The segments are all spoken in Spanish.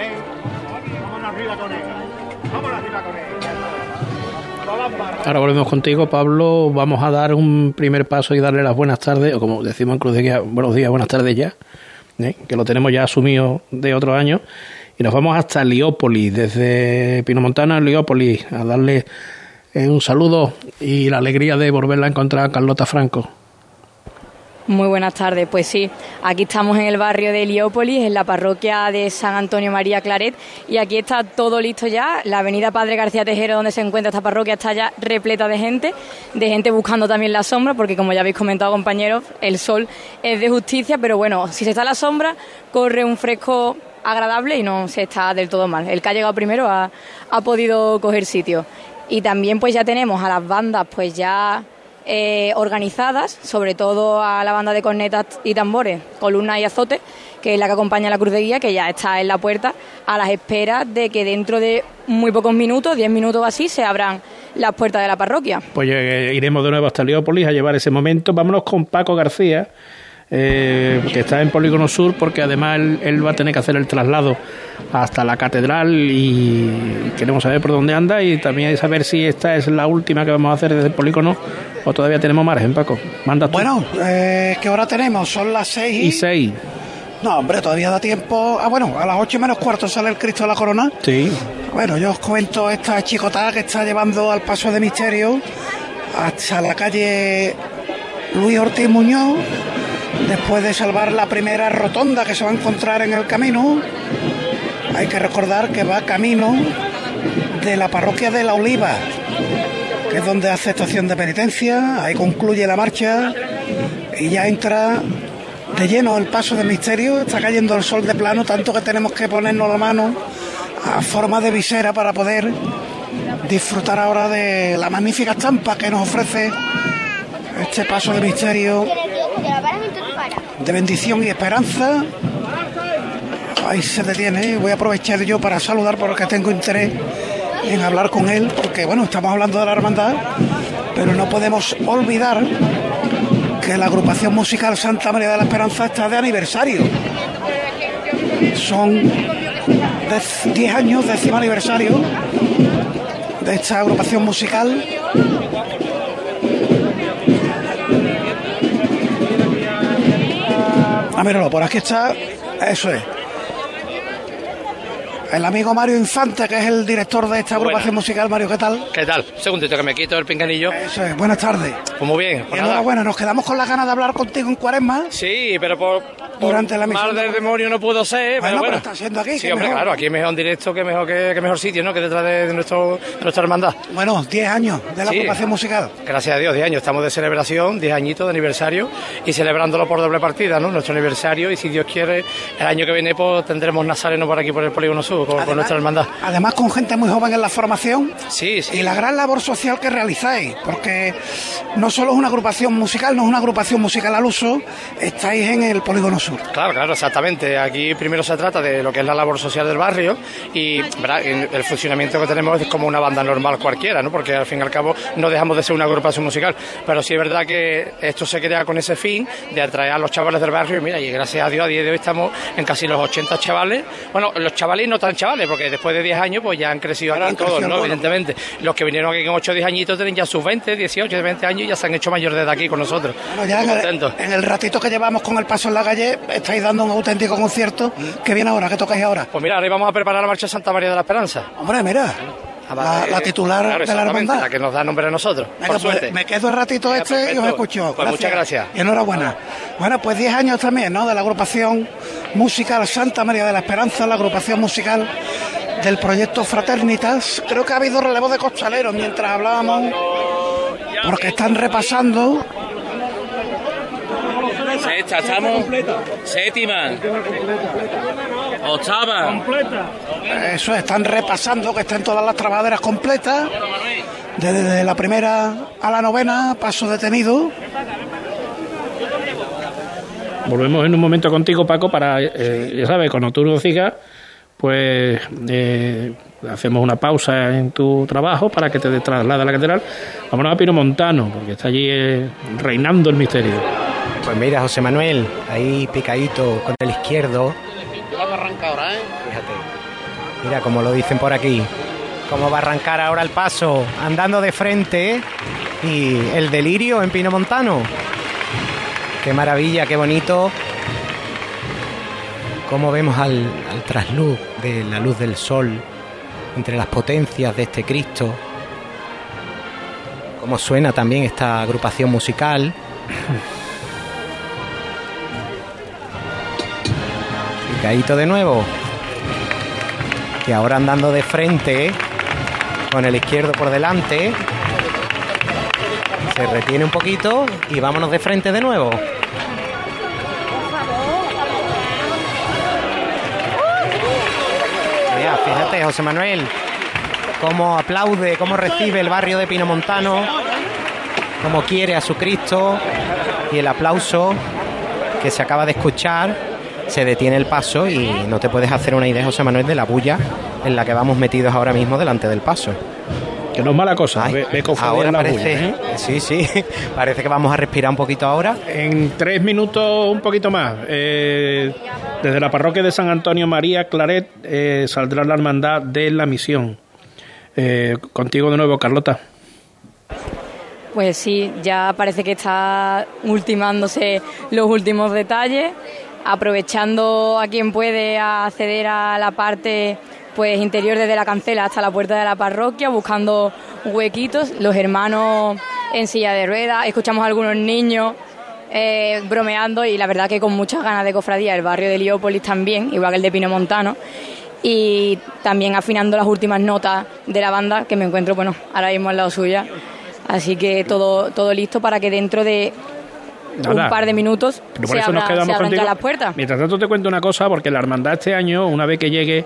¿eh? Ahora volvemos contigo, Pablo. Vamos a dar un primer paso y darle las buenas tardes, o como decimos en Cruz de Guía, buenos días, buenas tardes ya, ¿eh? que lo tenemos ya asumido de otro año. Y nos vamos hasta Liópolis, desde Pinomontana a Liópolis, a darle eh, un saludo y la alegría de volverla a encontrar a Carlota Franco. Muy buenas tardes, pues sí, aquí estamos en el barrio de Heliópolis, en la parroquia de San Antonio María Claret, y aquí está todo listo ya. La avenida Padre García Tejero, donde se encuentra esta parroquia, está ya repleta de gente, de gente buscando también la sombra, porque como ya habéis comentado, compañeros, el sol es de justicia, pero bueno, si se está a la sombra, corre un fresco agradable y no se está del todo mal. El que ha llegado primero ha, ha podido coger sitio. Y también pues ya tenemos a las bandas pues ya eh, organizadas, sobre todo a la banda de cornetas y tambores, columna y azote, que es la que acompaña a la cruz de guía, que ya está en la puerta, a las esperas de que dentro de muy pocos minutos, 10 minutos así, se abran las puertas de la parroquia. Pues eh, iremos de nuevo hasta Leópolis a llevar ese momento. Vámonos con Paco García. Eh, que está en Polígono Sur, porque además él, va a tener que hacer el traslado hasta la catedral y queremos saber por dónde anda y también saber si esta es la última que vamos a hacer desde el Polígono o todavía tenemos margen, Paco. Manda Bueno, eh, ¿qué hora tenemos? Son las seis y... seis. No, hombre, todavía da tiempo. Ah, bueno, a las ocho menos cuarto sale el Cristo de la Corona. Sí. Bueno, yo os cuento esta chicotada que está llevando al paso de misterio hasta la calle Luis Ortiz Muñoz después de salvar la primera rotonda que se va a encontrar en el camino. Hay que recordar que va camino de la parroquia de La Oliva, que es donde hace estación de penitencia, ahí concluye la marcha y ya entra de lleno el paso de misterio, está cayendo el sol de plano, tanto que tenemos que ponernos la mano a forma de visera para poder disfrutar ahora de la magnífica estampa que nos ofrece este paso de misterio de bendición y esperanza. Ahí se detiene. Voy a aprovechar yo para saludar porque tengo interés en hablar con él, porque bueno, estamos hablando de la hermandad, pero no podemos olvidar que la agrupación musical Santa María de la Esperanza está de aniversario. Son 10 años, décimo aniversario de esta agrupación musical Ah, míralo, por aquí está. Eso es. El amigo Mario Infante, que es el director de esta agrupación musical. Mario, ¿qué tal? ¿Qué tal? Un segundito que me quito el pinganillo. Eso es, buenas tardes. Pues muy bien. Pues enhorabuena, nos quedamos con las ganas de hablar contigo en Cuaresma. Sí, pero por, durante la misión. Mal del demonio no puedo ser, bueno, pero bueno. está siendo aquí. Sí, hombre, claro, aquí es mejor en directo que mejor, que, mejor sitio, ¿no? Que detrás de, nuestro, nuestra hermandad. Bueno, 10 años de la agrupación musical. Gracias a Dios, 10 años. Estamos de celebración, 10 añitos de aniversario y celebrándolo por doble partida, ¿no? Nuestro aniversario y si Dios quiere, el año que viene pues tendremos Nazareno por aquí, por el Polígono Sur, con, nuestra hermandad. Además, con gente muy joven en la formación. Sí, sí. Y la gran labor social que realizáis, porque no solo es una agrupación musical, no es una agrupación musical al uso, estáis en el Polígono Sur. Claro, claro, exactamente. Aquí primero se trata de lo que es la labor social del barrio y el funcionamiento que tenemos es como una banda normal cualquiera, ¿no? Porque al fin y al cabo no dejamos de ser una agrupación musical. Pero sí es verdad que esto se crea con ese fin de atraer a los chavales del barrio y mira, y gracias a Dios a día de hoy estamos en casi los 80 chavales. Bueno, los chavales no tan chavales, porque después de 10 años pues ya han crecido aquí todos, ¿no? Evidentemente. Los que vinieron aquí con 8 o 10 añitos tienen ya sus 20, 18, 20 años y ya se han hecho mayores de aquí con nosotros. Bueno, ya en el, ratito que llevamos con el paso en la calle, estáis dando un auténtico concierto. ¿Qué viene ahora? ¿Qué tocáis ahora? Pues mira, ahora vamos a preparar la marcha Santa María de la Esperanza. Hombre, mira. La, titular de la hermandad. La que nos da nombre a nosotros. Pues, me quedo el ratito este y os escucho. Pues muchas gracias. Y enhorabuena. Bueno, pues 10 años también, ¿no? De la agrupación musical Santa María de la Esperanza, la agrupación musical del proyecto Fraternitas. Creo que ha habido relevo de costaleros mientras hablábamos, porque están repasando Sexta, estamos. Séptima. Octava. Eso, están repasando que están todas las trabajaderas completas. Desde la primera a la novena, paso detenido. Volvemos en un momento contigo, Paco, para, eh, ya sabes, cuando tú nos sigas, pues eh, hacemos una pausa en tu trabajo para que te traslade a la catedral. Vámonos a Pino Montano, porque está allí eh, reinando el misterio. Pues mira, José Manuel, ahí picadito con el izquierdo, Mira cómo lo dicen por aquí. Cómo va a arrancar ahora el paso, andando de frente. Y el delirio en Pino Montano. Qué maravilla, qué bonito. Cómo vemos al, al trasluz de la luz del sol entre las potencias de este Cristo. Cómo suena también esta agrupación musical. Picadito de nuevo. Y ahora andando de frente, con el izquierdo por delante. Se retiene un poquito y vámonos de frente de nuevo. Mira, fíjate, José Manuel, cómo aplaude, cómo recibe el barrio de Pinomontano, cómo quiere a su Cristo y el aplauso que se acaba de escuchar se detiene el paso y no te puedes hacer una idea, José Manuel, de la bulla en la que vamos metidos ahora mismo delante del paso. Que no es mala cosa. Ay, ve cofradía ahora la parece, bulla, ¿eh? sí, sí, parece que vamos a respirar un poquito ahora. En tres minutos, un poquito más. eh, desde la parroquia de San Antonio María Claret eh, saldrá la hermandad de la misión. Eh, contigo de nuevo, Carlota. Pues sí, ya parece que está ultimándose los últimos detalles, aprovechando a quien puede acceder a la parte pues interior desde la cancela hasta la puerta de la parroquia, buscando huequitos, los hermanos en silla de ruedas, escuchamos a algunos niños eh, bromeando y la verdad que con muchas ganas de cofradía, el barrio de Heliópolis también, igual que el de Pino Montano, y también afinando las últimas notas de la banda, que me encuentro, bueno, ahora mismo al lado suya. Así que todo, todo listo para que dentro de Nada. un par de minutos Pero por se, eso nos abra- quedamos se abran contigo. ya las puertas. Mientras tanto te cuento una cosa, porque la hermandad este año, una vez que llegue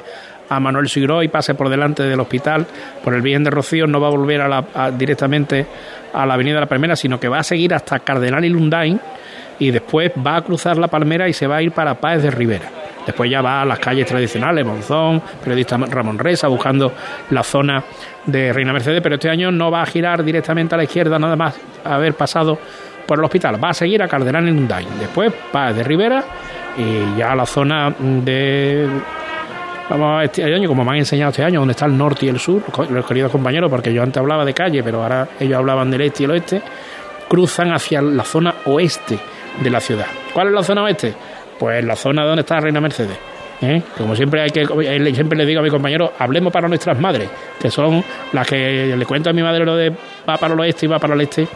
a Manuel Sigro y pase por delante del hospital, por el bien de Rocío, no va a volver a la- a- directamente a la Avenida de la Palmera, sino que va a seguir hasta Cardenal y Lundain y después va a cruzar la Palmera y se va a ir para Páez de Rivera. Después ya va a las calles tradicionales, Monzón, periodista Ramón Reza, buscando la zona de Reina Mercedes, pero este año no va a girar directamente a la izquierda, nada más haber pasado por el hospital. Va a seguir a Cardenal y Lundain. Después Páez de Rivera y ya la zona de Vamos a este año, como me han enseñado este año, donde está el norte y el sur, los queridos compañeros, porque yo antes hablaba de calle, pero ahora ellos hablaban del este y el oeste, cruzan hacia la zona oeste de la ciudad. ¿Cuál es la zona oeste? Pues la zona donde está Reina Mercedes. ¿eh? Como siempre hay que eh, siempre le digo a mi compañero, hablemos para nuestras madres, que son las que le cuento a mi madre lo de va para el oeste y va para el este,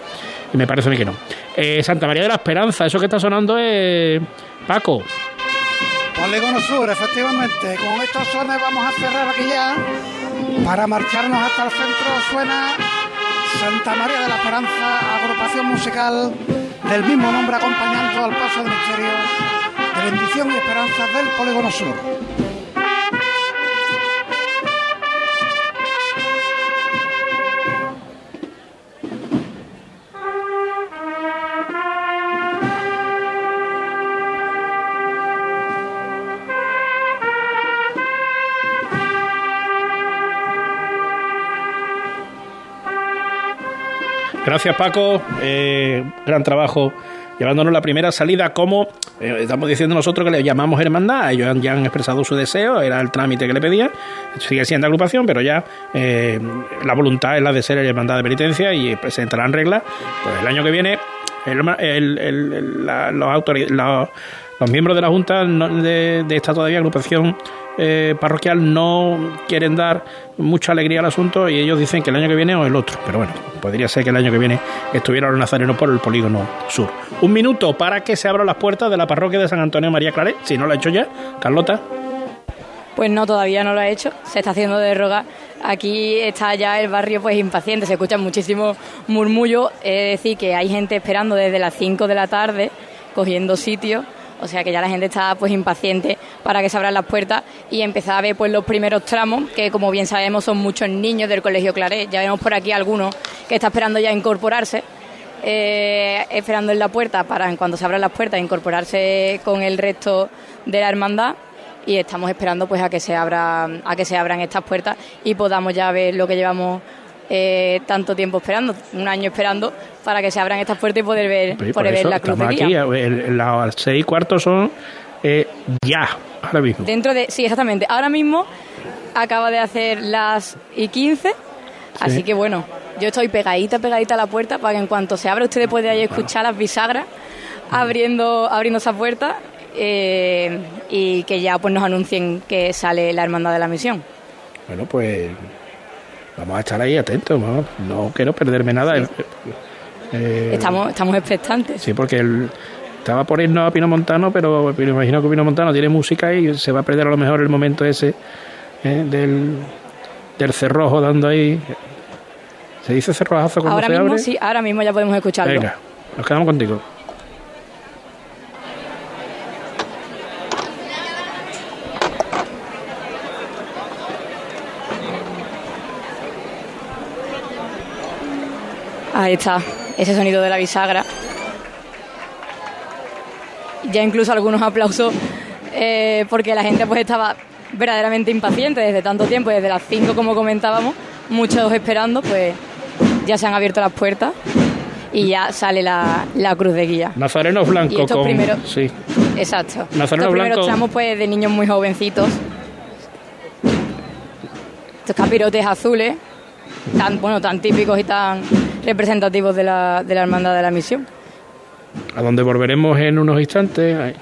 me parece a mí que no. Eh, Santa María de la Esperanza, eso que está sonando es Paco. Polígono Sur, efectivamente. Con estos sones vamos a cerrar aquí ya. Para marcharnos hasta el centro suena Santa María de la Esperanza, agrupación musical del mismo nombre acompañando al paso de misterio de bendición y esperanza del Polígono Sur. Gracias Paco, Eh, gran trabajo llevándonos la primera salida como eh, estamos diciendo nosotros que le llamamos hermandad, ellos ya han expresado su deseo, era el trámite que le pedían, sigue siendo agrupación, pero ya eh, la voluntad es la de ser hermandad de penitencia y presentarán reglas, pues el año que viene el, el- el- la- los, los, miembros de la Junta de, de esta todavía agrupación eh, parroquial no quieren dar mucha alegría al asunto y ellos dicen que el año que viene o el otro. Pero bueno, podría ser que el año que viene estuvieran los nazarenos por el polígono sur. Un minuto para que se abran las puertas de la parroquia de San Antonio María Claret, si no lo ha hecho ya, Carlota. Pues no, todavía no lo ha hecho, se está haciendo de rogar. Aquí está ya el barrio pues impaciente, se escuchan muchísimos murmullos, es decir, que hay gente esperando desde las 5 de la tarde, cogiendo sitio, o sea que ya la gente está pues impaciente para que se abran las puertas y empezar a ver pues los primeros tramos, que como bien sabemos son muchos niños del Colegio Claret, ya vemos por aquí algunos que está esperando ya incorporarse. eh, esperando en la puerta para en cuando se abran las puertas incorporarse con el resto de la hermandad y estamos esperando pues a que se abra a que se abran estas puertas y podamos ya ver lo que llevamos eh, tanto tiempo esperando un año esperando para que se abran estas puertas y poder ver poder ver la cruz de guía. las seis cuartos son eh, Ya, ahora mismo. Dentro de, sí, exactamente. Ahora mismo acaba de hacer las y 15, así que bueno, yo estoy pegadita, pegadita a la puerta para que en cuanto se abra ustedes puedan ahí escuchar las bisagras abriendo, abriendo esa puerta eh, y que ya pues nos anuncien que sale la hermandad de la misión. Bueno, pues vamos a estar ahí atentos, ¿no? No quiero perderme nada. Eh, Estamos, estamos expectantes. Sí, porque el- estaba por irnos a Pino Montano, pero me imagino que Pino Montano tiene música y se va a perder a lo mejor el momento ese eh, del, del cerrojo dando ahí. ¿Se dice cerrojazo cuando Ahora se mismo abre? sí, ahora mismo ya podemos escucharlo. Venga, nos quedamos contigo. Ahí está, ese sonido de la bisagra. Ya incluso algunos aplausos eh, porque la gente pues estaba verdaderamente impaciente desde tanto tiempo, desde las 5 como comentábamos, muchos esperando, pues ya se han abierto las puertas y ya sale la, la cruz de guía. Nazarenos Y blancos estos con. primeros- Sí. Exacto. Nazareno Estos primeros blanco. tramos pues de niños muy jovencitos. Estos capirotes azules, tan bueno, tan típicos y tan representativos de la, de la hermandad de la misión. A donde volveremos en unos instantes. Ahí.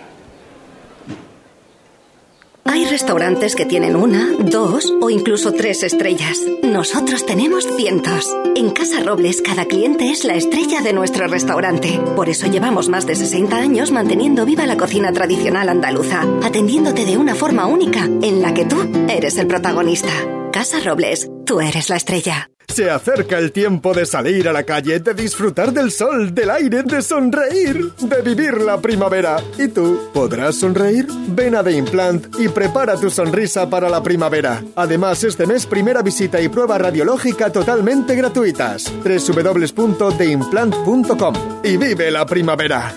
Hay restaurantes que tienen una, dos o incluso tres estrellas. Nosotros tenemos cientos. En Casa Robles cada cliente es la estrella de nuestro restaurante. Por eso llevamos más de 60 años manteniendo viva la cocina tradicional andaluza, atendiéndote de una forma única en la que tú eres el protagonista. Casa Robles, tú eres la estrella. Se acerca el tiempo de salir a la calle, de disfrutar del sol, del aire, de sonreír, de vivir la primavera. ¿Y tú podrás sonreír? Ven a The Implant y prepara tu sonrisa para la primavera. Además, este mes primera visita y prueba radiológica totalmente gratuitas. www.theimplant.com y vive la primavera.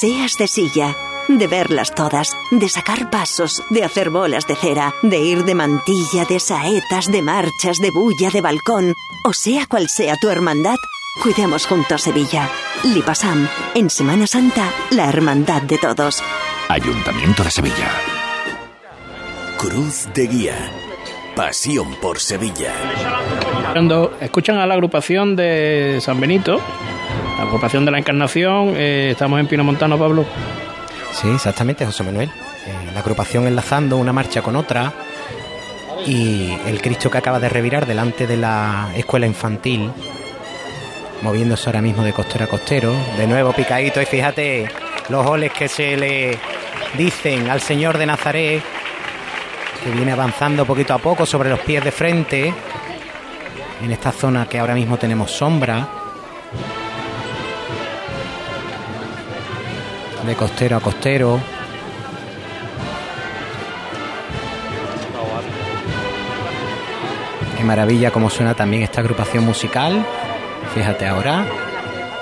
Seas de silla, de verlas todas, de sacar pasos, de hacer bolas de cera, de ir de mantilla, de saetas, de marchas, de bulla, de balcón, o sea cual sea tu hermandad, cuidemos juntos Sevilla. Lipasam, en Semana Santa, la hermandad de todos. Ayuntamiento de Sevilla. Cruz de Guía. Pasión por Sevilla. Cuando escuchan a la agrupación de San Benito, la agrupación de la Encarnación, eh, estamos en Pino Montano, Pablo. Sí, exactamente, José Manuel. Eh, la agrupación enlazando una marcha con otra y el Cristo que acaba de revirar delante de la escuela infantil, moviéndose ahora mismo de costero a costero, de nuevo picadito y fíjate los goles que se le dicen al Señor de Nazaret, que viene avanzando poquito a poco sobre los pies de frente, en esta zona que ahora mismo tenemos sombra. De costero a costero. Qué maravilla cómo suena también esta agrupación musical. Fíjate ahora.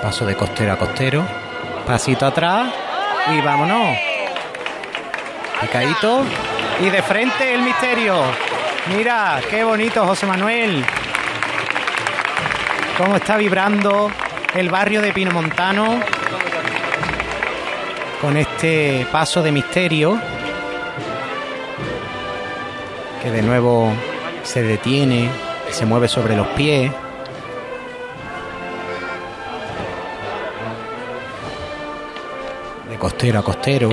Paso de costero a costero. Pasito atrás. Y vámonos. Picadito. Y de frente el misterio. Mira, qué bonito José Manuel. Cómo está vibrando el barrio de Pino Montano con este paso de misterio que de nuevo se detiene, se mueve sobre los pies. De costero a costero.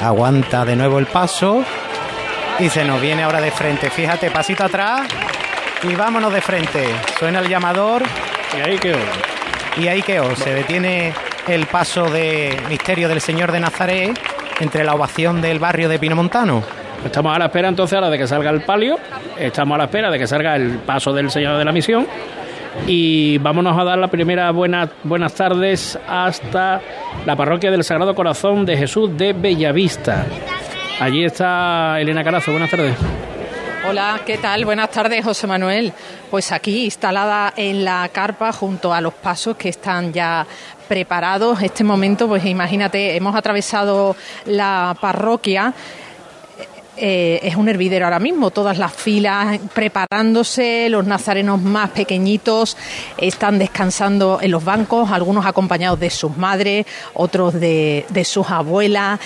Aguanta de nuevo el paso y se nos viene ahora de frente. Fíjate, pasito atrás y vámonos de frente. Suena el llamador. Y ahí quedó. Y ahí quedó. Se detiene el paso de misterio del Señor de Nazaret entre la ovación del barrio de Pinomontano. Estamos a la espera entonces ahora de que salga el palio, estamos a la espera de que salga el paso del Señor de la Misión y vámonos a dar la primera buena, buenas tardes hasta la parroquia del Sagrado Corazón de Jesús de Bellavista. Allí está Elena Carazo, buenas tardes. Hola, ¿qué tal? Buenas tardes, José Manuel. Pues aquí instalada en la carpa junto a los pasos que están ya preparados. Este momento, pues imagínate, hemos atravesado la parroquia eh, es un hervidero ahora mismo, todas las filas preparándose, los nazarenos más pequeñitos están descansando en los bancos, algunos acompañados de sus madres, otros de, de sus abuelas.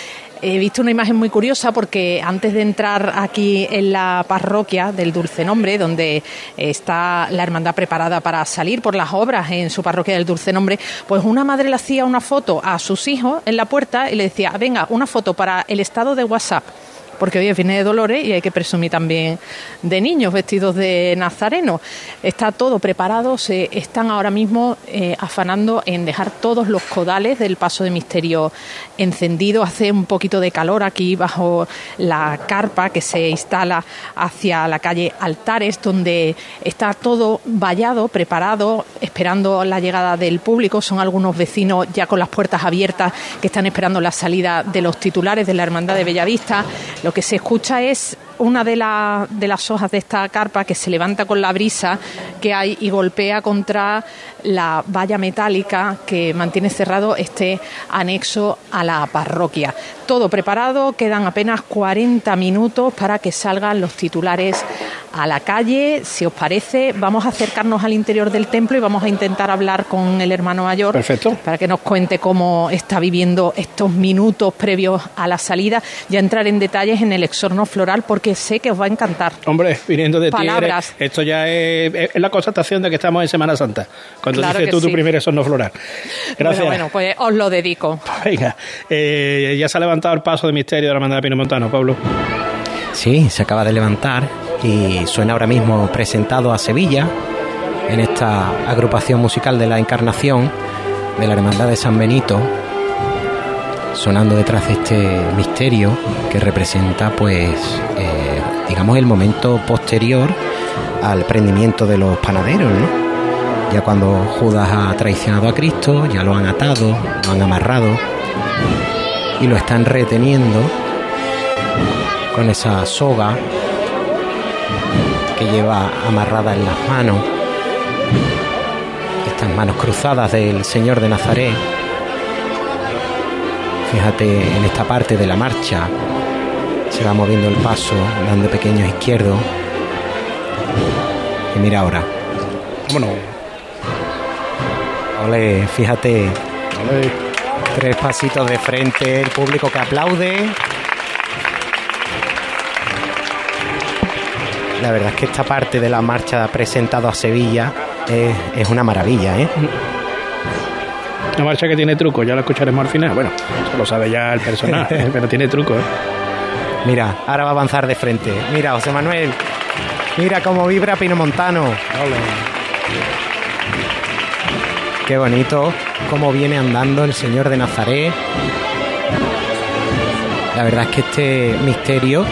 He visto una imagen muy curiosa porque antes de entrar aquí en la parroquia del Dulce Nombre, donde está la hermandad preparada para salir por las obras en su parroquia del Dulce Nombre, pues una madre le hacía una foto a sus hijos en la puerta y le decía, venga, una foto para el estado de WhatsApp porque hoy es Viernes de Dolores y hay que presumir también de niños vestidos de nazareno. Está todo preparado, se están ahora mismo eh, afanando en dejar todos los codales del paso de misterio encendido. Hace un poquito de calor aquí bajo la carpa que se instala hacia la calle Altares, donde está todo vallado, preparado, esperando la llegada del público. Son algunos vecinos ya con las puertas abiertas que están esperando la salida de los titulares de la Hermandad de Bellavista. Lo que se escucha es una de, de las hojas de esta carpa que se levanta con la brisa que hay y golpea contra la valla metálica que mantiene cerrado este anexo a la parroquia. Todo preparado, quedan apenas 40 minutos para que salgan los titulares a la calle. Si os parece, vamos a acercarnos al interior del templo y vamos a intentar hablar con el hermano mayor Perfecto. para que nos cuente cómo está viviendo estos minutos previos a la salida y a entrar en detalles en el exorno floral porque sé que os va a encantar. Hombre, viniendo de ti, Palabras. eres- esto ya es, es la constatación de que estamos en Semana Santa. Cuando Claro dices que tú tu sí. primer exorno floral. Gracias. Bueno, bueno, pues os lo dedico. Venga, eh, ya se ha levantado el paso de misterio de la hermandad de Pino Montano, Pablo. Sí, se acaba de levantar y suena ahora mismo presentado a Sevilla en esta agrupación musical de la Encarnación de la Hermandad de San Benito, sonando detrás de este misterio que representa, pues, eh, digamos, el momento posterior al prendimiento de los panaderos. Ya cuando Judas ha traicionado a Cristo, ya lo han atado, lo han amarrado y lo están reteniendo con esa soga que lleva amarrada en las manos, estas manos cruzadas del Señor de Nazaret. Fíjate en esta parte de la marcha, se va moviendo el paso, dando pequeños izquierdos. Y mira ahora. Vámonos. Ole, fíjate. Tres pasitos de frente, el público que aplaude. La verdad es que esta parte de la marcha presentado a Sevilla es, es una maravilla, ¿eh? Una marcha que tiene truco, ya lo escucharemos al final. Bueno, eso lo sabe ya el personal, pero tiene truco. ¿eh? Mira, ahora va a avanzar de frente. Mira, José Manuel. Mira cómo vibra Pino Montano. Qué bonito cómo viene andando el Señor de Nazaret. La verdad es que este misterio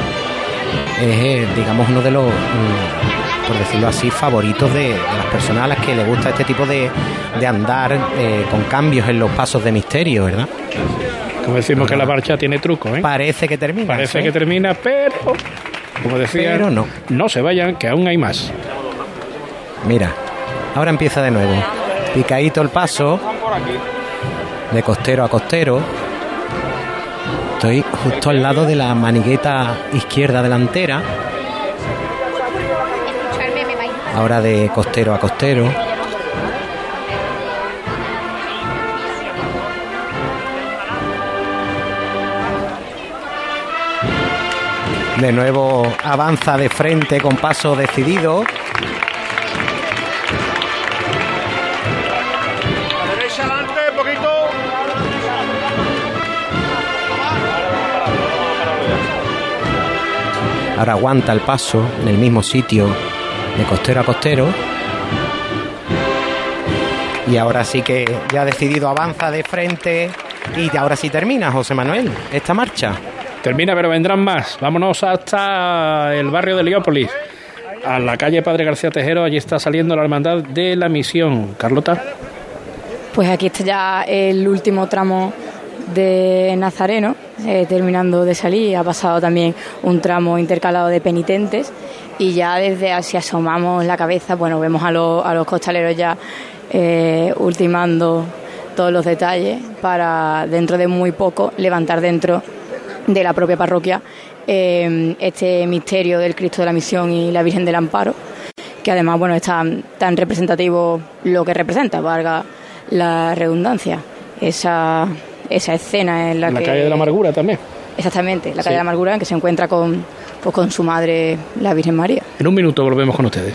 es, eh, digamos, uno de los, mm, por decirlo así, favoritos de, de las personas a las que le gusta este tipo de, de andar eh, con cambios en los pasos de misterio, ¿verdad? Como decimos que la marcha tiene truco, ¿eh? Parece que termina. Parece que termina, pero como decía, Pero no. no se vayan, que aún hay más. Mira, ahora empieza de nuevo. Picadito el paso, de costero a costero. Estoy justo al lado de la manigueta izquierda delantera. Ahora de costero a costero. De nuevo avanza de frente con paso decidido. Ahora aguanta el paso en el mismo sitio de costero a costero. Y ahora sí que ya ha decidido avanza de frente. Y ahora sí termina, José Manuel, esta marcha. Termina, pero vendrán más. Vámonos hasta el barrio de Leópolis, a la calle Padre García Tejero. Allí está saliendo la hermandad de la misión. Carlota. Pues aquí está ya el último tramo de Nazareno, eh, terminando de salir. Ha pasado también un tramo intercalado de penitentes y ya desde así asomamos la cabeza, bueno, vemos a, los- a los costaleros ya eh, ultimando todos los detalles para dentro de muy poco levantar dentro de la propia parroquia eh, este misterio del Cristo de la Misión y la Virgen del Amparo, que además bueno es tan, tan representativo lo que representa, valga la redundancia, esa, esa escena en la, la que... calle de la amargura también. Exactamente, la calle Sí. de la amargura en que se encuentra con, pues, con su madre, la Virgen María. En un minuto volvemos con ustedes.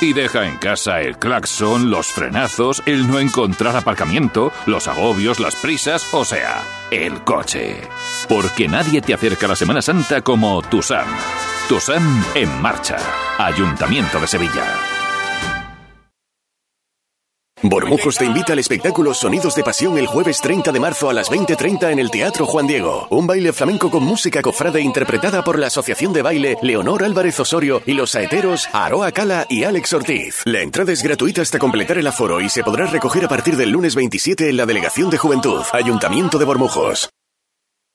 Y deja en casa el claxon, los frenazos, el no encontrar aparcamiento, los agobios, las prisas, o sea, el coche. Porque nadie te acerca a la Semana Santa como tu Sam. Tu Sam en marcha. Ayuntamiento de Sevilla. Bormujos te invita al espectáculo Sonidos de Pasión el jueves 30 de marzo a las 20.30 en el Teatro Juan Diego. Un baile flamenco con música cofrade interpretada por la Asociación de Baile Leonor Álvarez Osorio y los saeteros Aroa Cala y Alex Ortiz. La entrada es gratuita hasta completar el aforo y se podrá recoger a partir del lunes 27 en la Delegación de Juventud, Ayuntamiento de Bormujos.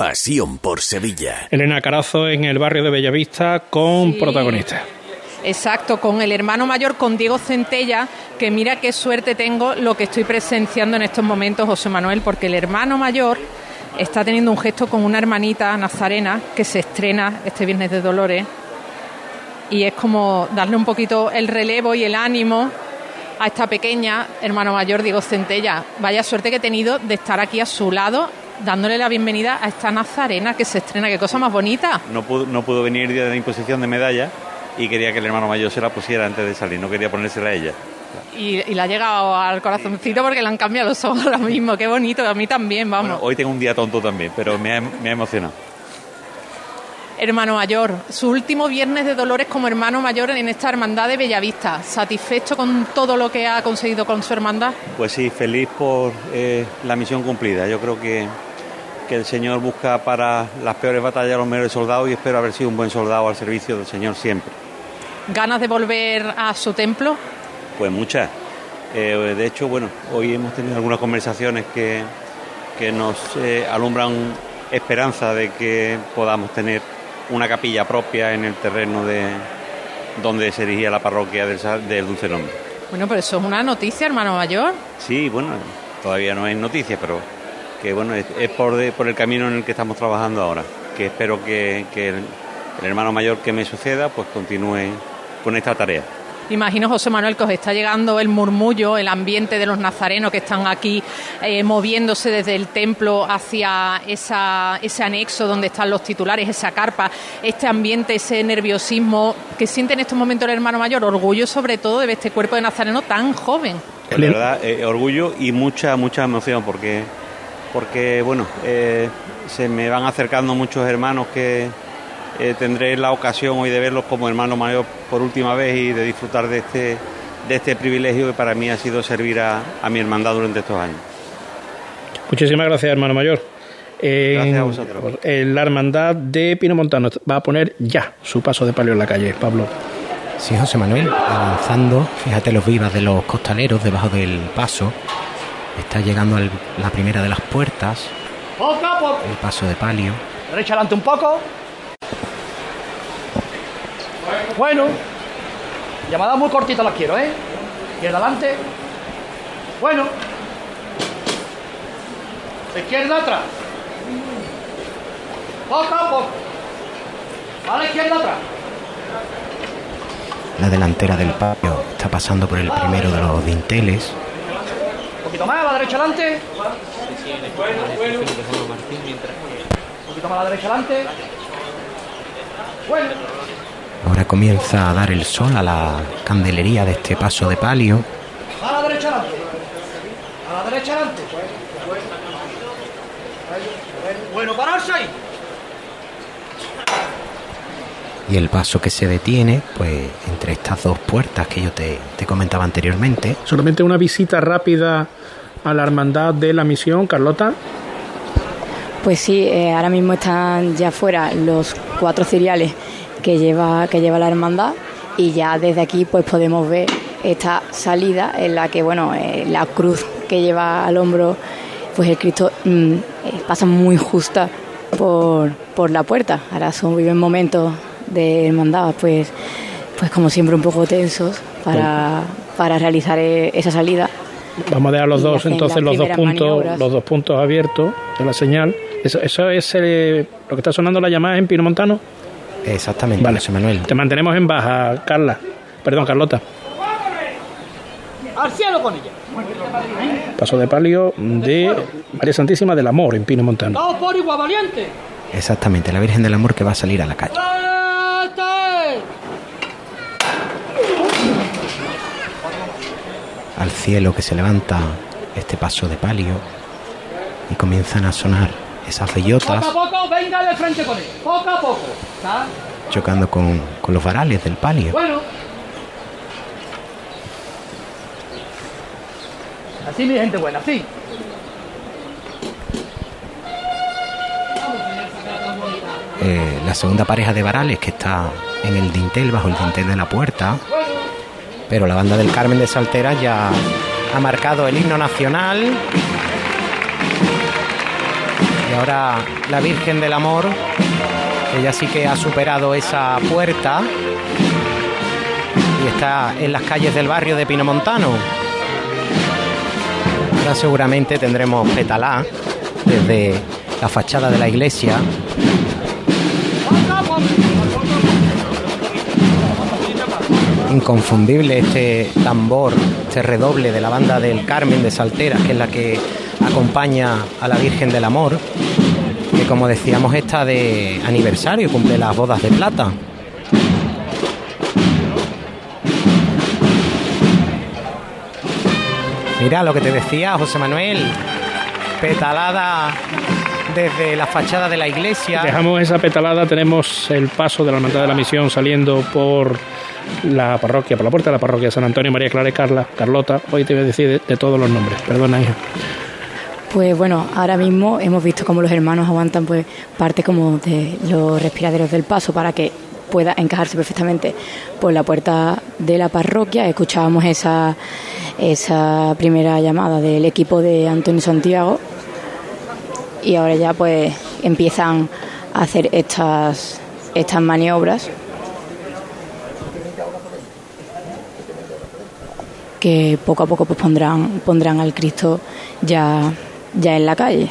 Pasión por Sevilla. Elena Carazo en el barrio de Bellavista con Sí. protagonistas. Exacto, con el hermano mayor, con Diego Centella, que mira qué suerte tengo lo que estoy presenciando en estos momentos, José Manuel, porque el hermano mayor está teniendo un gesto con una hermanita nazarena que se estrena este viernes de Dolores y es como darle un poquito el relevo y el ánimo a esta pequeña hermano mayor, Diego Centella. Vaya suerte que he tenido de estar aquí a su lado dándole la bienvenida a esta nazarena que se estrena, qué cosa más bonita. No pudo, no pudo venir día de la imposición de medalla y quería que el hermano mayor se la pusiera antes de salir, no quería ponérsela a ella. Y, y le ha llegado al corazoncito porque le han cambiado los ojos ahora mismo. Qué bonito, a mí también, vamos. Hoy tengo un día tonto también, pero me ha, me ha emocionado. Hermano mayor, su último viernes de Dolores como hermano mayor en esta hermandad de Bellavista. ¿Satisfecho con todo lo que ha conseguido con su hermandad? Pues sí, feliz por eh, la misión cumplida. Yo creo que, que el Señor busca para las peores batallas a los mejores soldados y espero haber sido un buen soldado al servicio del Señor siempre. ¿Ganas de volver a su templo? Pues muchas. Eh, de hecho, bueno, hoy hemos tenido algunas conversaciones que, que nos eh, alumbran esperanza de que podamos tener una capilla propia en el terreno de donde se erigía la parroquia del, del Dulce Nombre. Bueno, pero eso es una noticia, hermano mayor. Sí, bueno, todavía no hay noticias, pero que bueno, es, es por, de- por el camino en el que estamos trabajando ahora, que espero que, que el, el hermano mayor que me suceda pues continúe con esta tarea. Imagino, José Manuel, que os está llegando el murmullo, el ambiente de los nazarenos que están aquí eh, moviéndose desde el templo hacia esa, ese anexo donde están los titulares, esa carpa, este ambiente, ese nerviosismo que siente en estos momentos el hermano mayor, orgullo sobre todo de este cuerpo de nazareno tan joven. De verdad, eh, orgullo y mucha, mucha emoción porque, porque bueno, eh, se me van acercando muchos hermanos que eh, tendré la ocasión hoy de verlos como hermano mayor por última vez y de disfrutar de este, de este privilegio que para mí ha sido servir a, a mi hermandad durante estos años. Muchísimas gracias, hermano mayor. Gracias a vosotros. la hermandad de Pino Montano va a poner ya su paso de palio en la calle, Pablo. Sí, José Manuel, avanzando, fíjate los vivas de los costaleros debajo del paso, Está llegando a la primera de las puertas. El paso de palio. Derecha adelante un poco. Bueno. Llamada muy cortita las quiero, ¿eh? Izquierda adelante. Bueno. Izquierda atrás. Poco a poco. A la izquierda atrás. La delantera del palio está pasando por el primero de los dinteles. Poquito más, a la derecha adelante. Un poquito más a la derecha adelante. Bueno. Ahora comienza a dar el sol a la candelería de este paso de palio. A la derecha adelante. A la derecha adelante. Bueno, pararse ahí. Y el paso que se detiene, pues entre estas dos puertas que yo te, te comentaba anteriormente. Solamente una visita rápida a la hermandad de la misión, Carlota. Pues sí, eh, ahora mismo están ya fuera los cuatro ciriales que lleva, que lleva la hermandad y ya desde aquí pues podemos ver esta salida en la que bueno eh, la cruz que lleva al hombro pues el Cristo mm, eh, pasa muy justa por, por la puerta. Ahora son viven momentos de hermandad pues pues como siempre un poco tensos para, para realizar esa salida. Vamos a dejar los dos, entonces los dos puntos, maniobras. los dos puntos abiertos de la señal. Eso, eso es eh, lo que está sonando la llamada en Pino Montano. Exactamente, Vale. José Manuel. Te mantenemos en baja, Carla. Perdón, Carlota. Al cielo con ella. Paso de palio de María Santísima del Amor en Pino Montano. Por igual, valiente. Exactamente, la Virgen del Amor que va a salir a la calle. Al cielo que se levanta este paso de palio y comienzan a sonar esas bellotas Poco a poco, venga de frente con él. Poco a poco. Chocando con, con los varales del palio. Bueno. Así, mi gente buena, así. Eh, la segunda pareja de varales que está en el dintel, bajo el dintel de la puerta. Pero la banda del Carmen de Saltera ya ha marcado el himno nacional. Y ahora la Virgen del Amor, ella sí que ha superado esa puerta y está en las calles del barrio de Pinomontano. Ahora seguramente tendremos petalá desde la fachada de la iglesia inconfundible este tambor, este redoble de la banda del Carmen de Saltera, que es la que acompaña a la Virgen del Amor, que como decíamos está de aniversario, cumple las bodas de plata. Mira lo que te decía José Manuel, petalada desde la fachada de la iglesia. Dejamos esa petalada, tenemos el paso de la Hermandad de la Misión saliendo por la parroquia, por la puerta de la parroquia San Antonio, María Clara y Carla, Carlota. Hoy te voy a decir de, de todos los nombres, perdona, hija. Pues bueno, ahora mismo hemos visto cómo los hermanos aguantan pues parte como de los respiraderos del paso para que pueda encajarse perfectamente por la puerta de la parroquia. Escuchábamos esa, esa primera llamada del equipo de Antonio Santiago y ahora ya pues empiezan a hacer estas, estas maniobras que poco a poco pues pondrán, pondrán al Cristo ya, ya en la calle.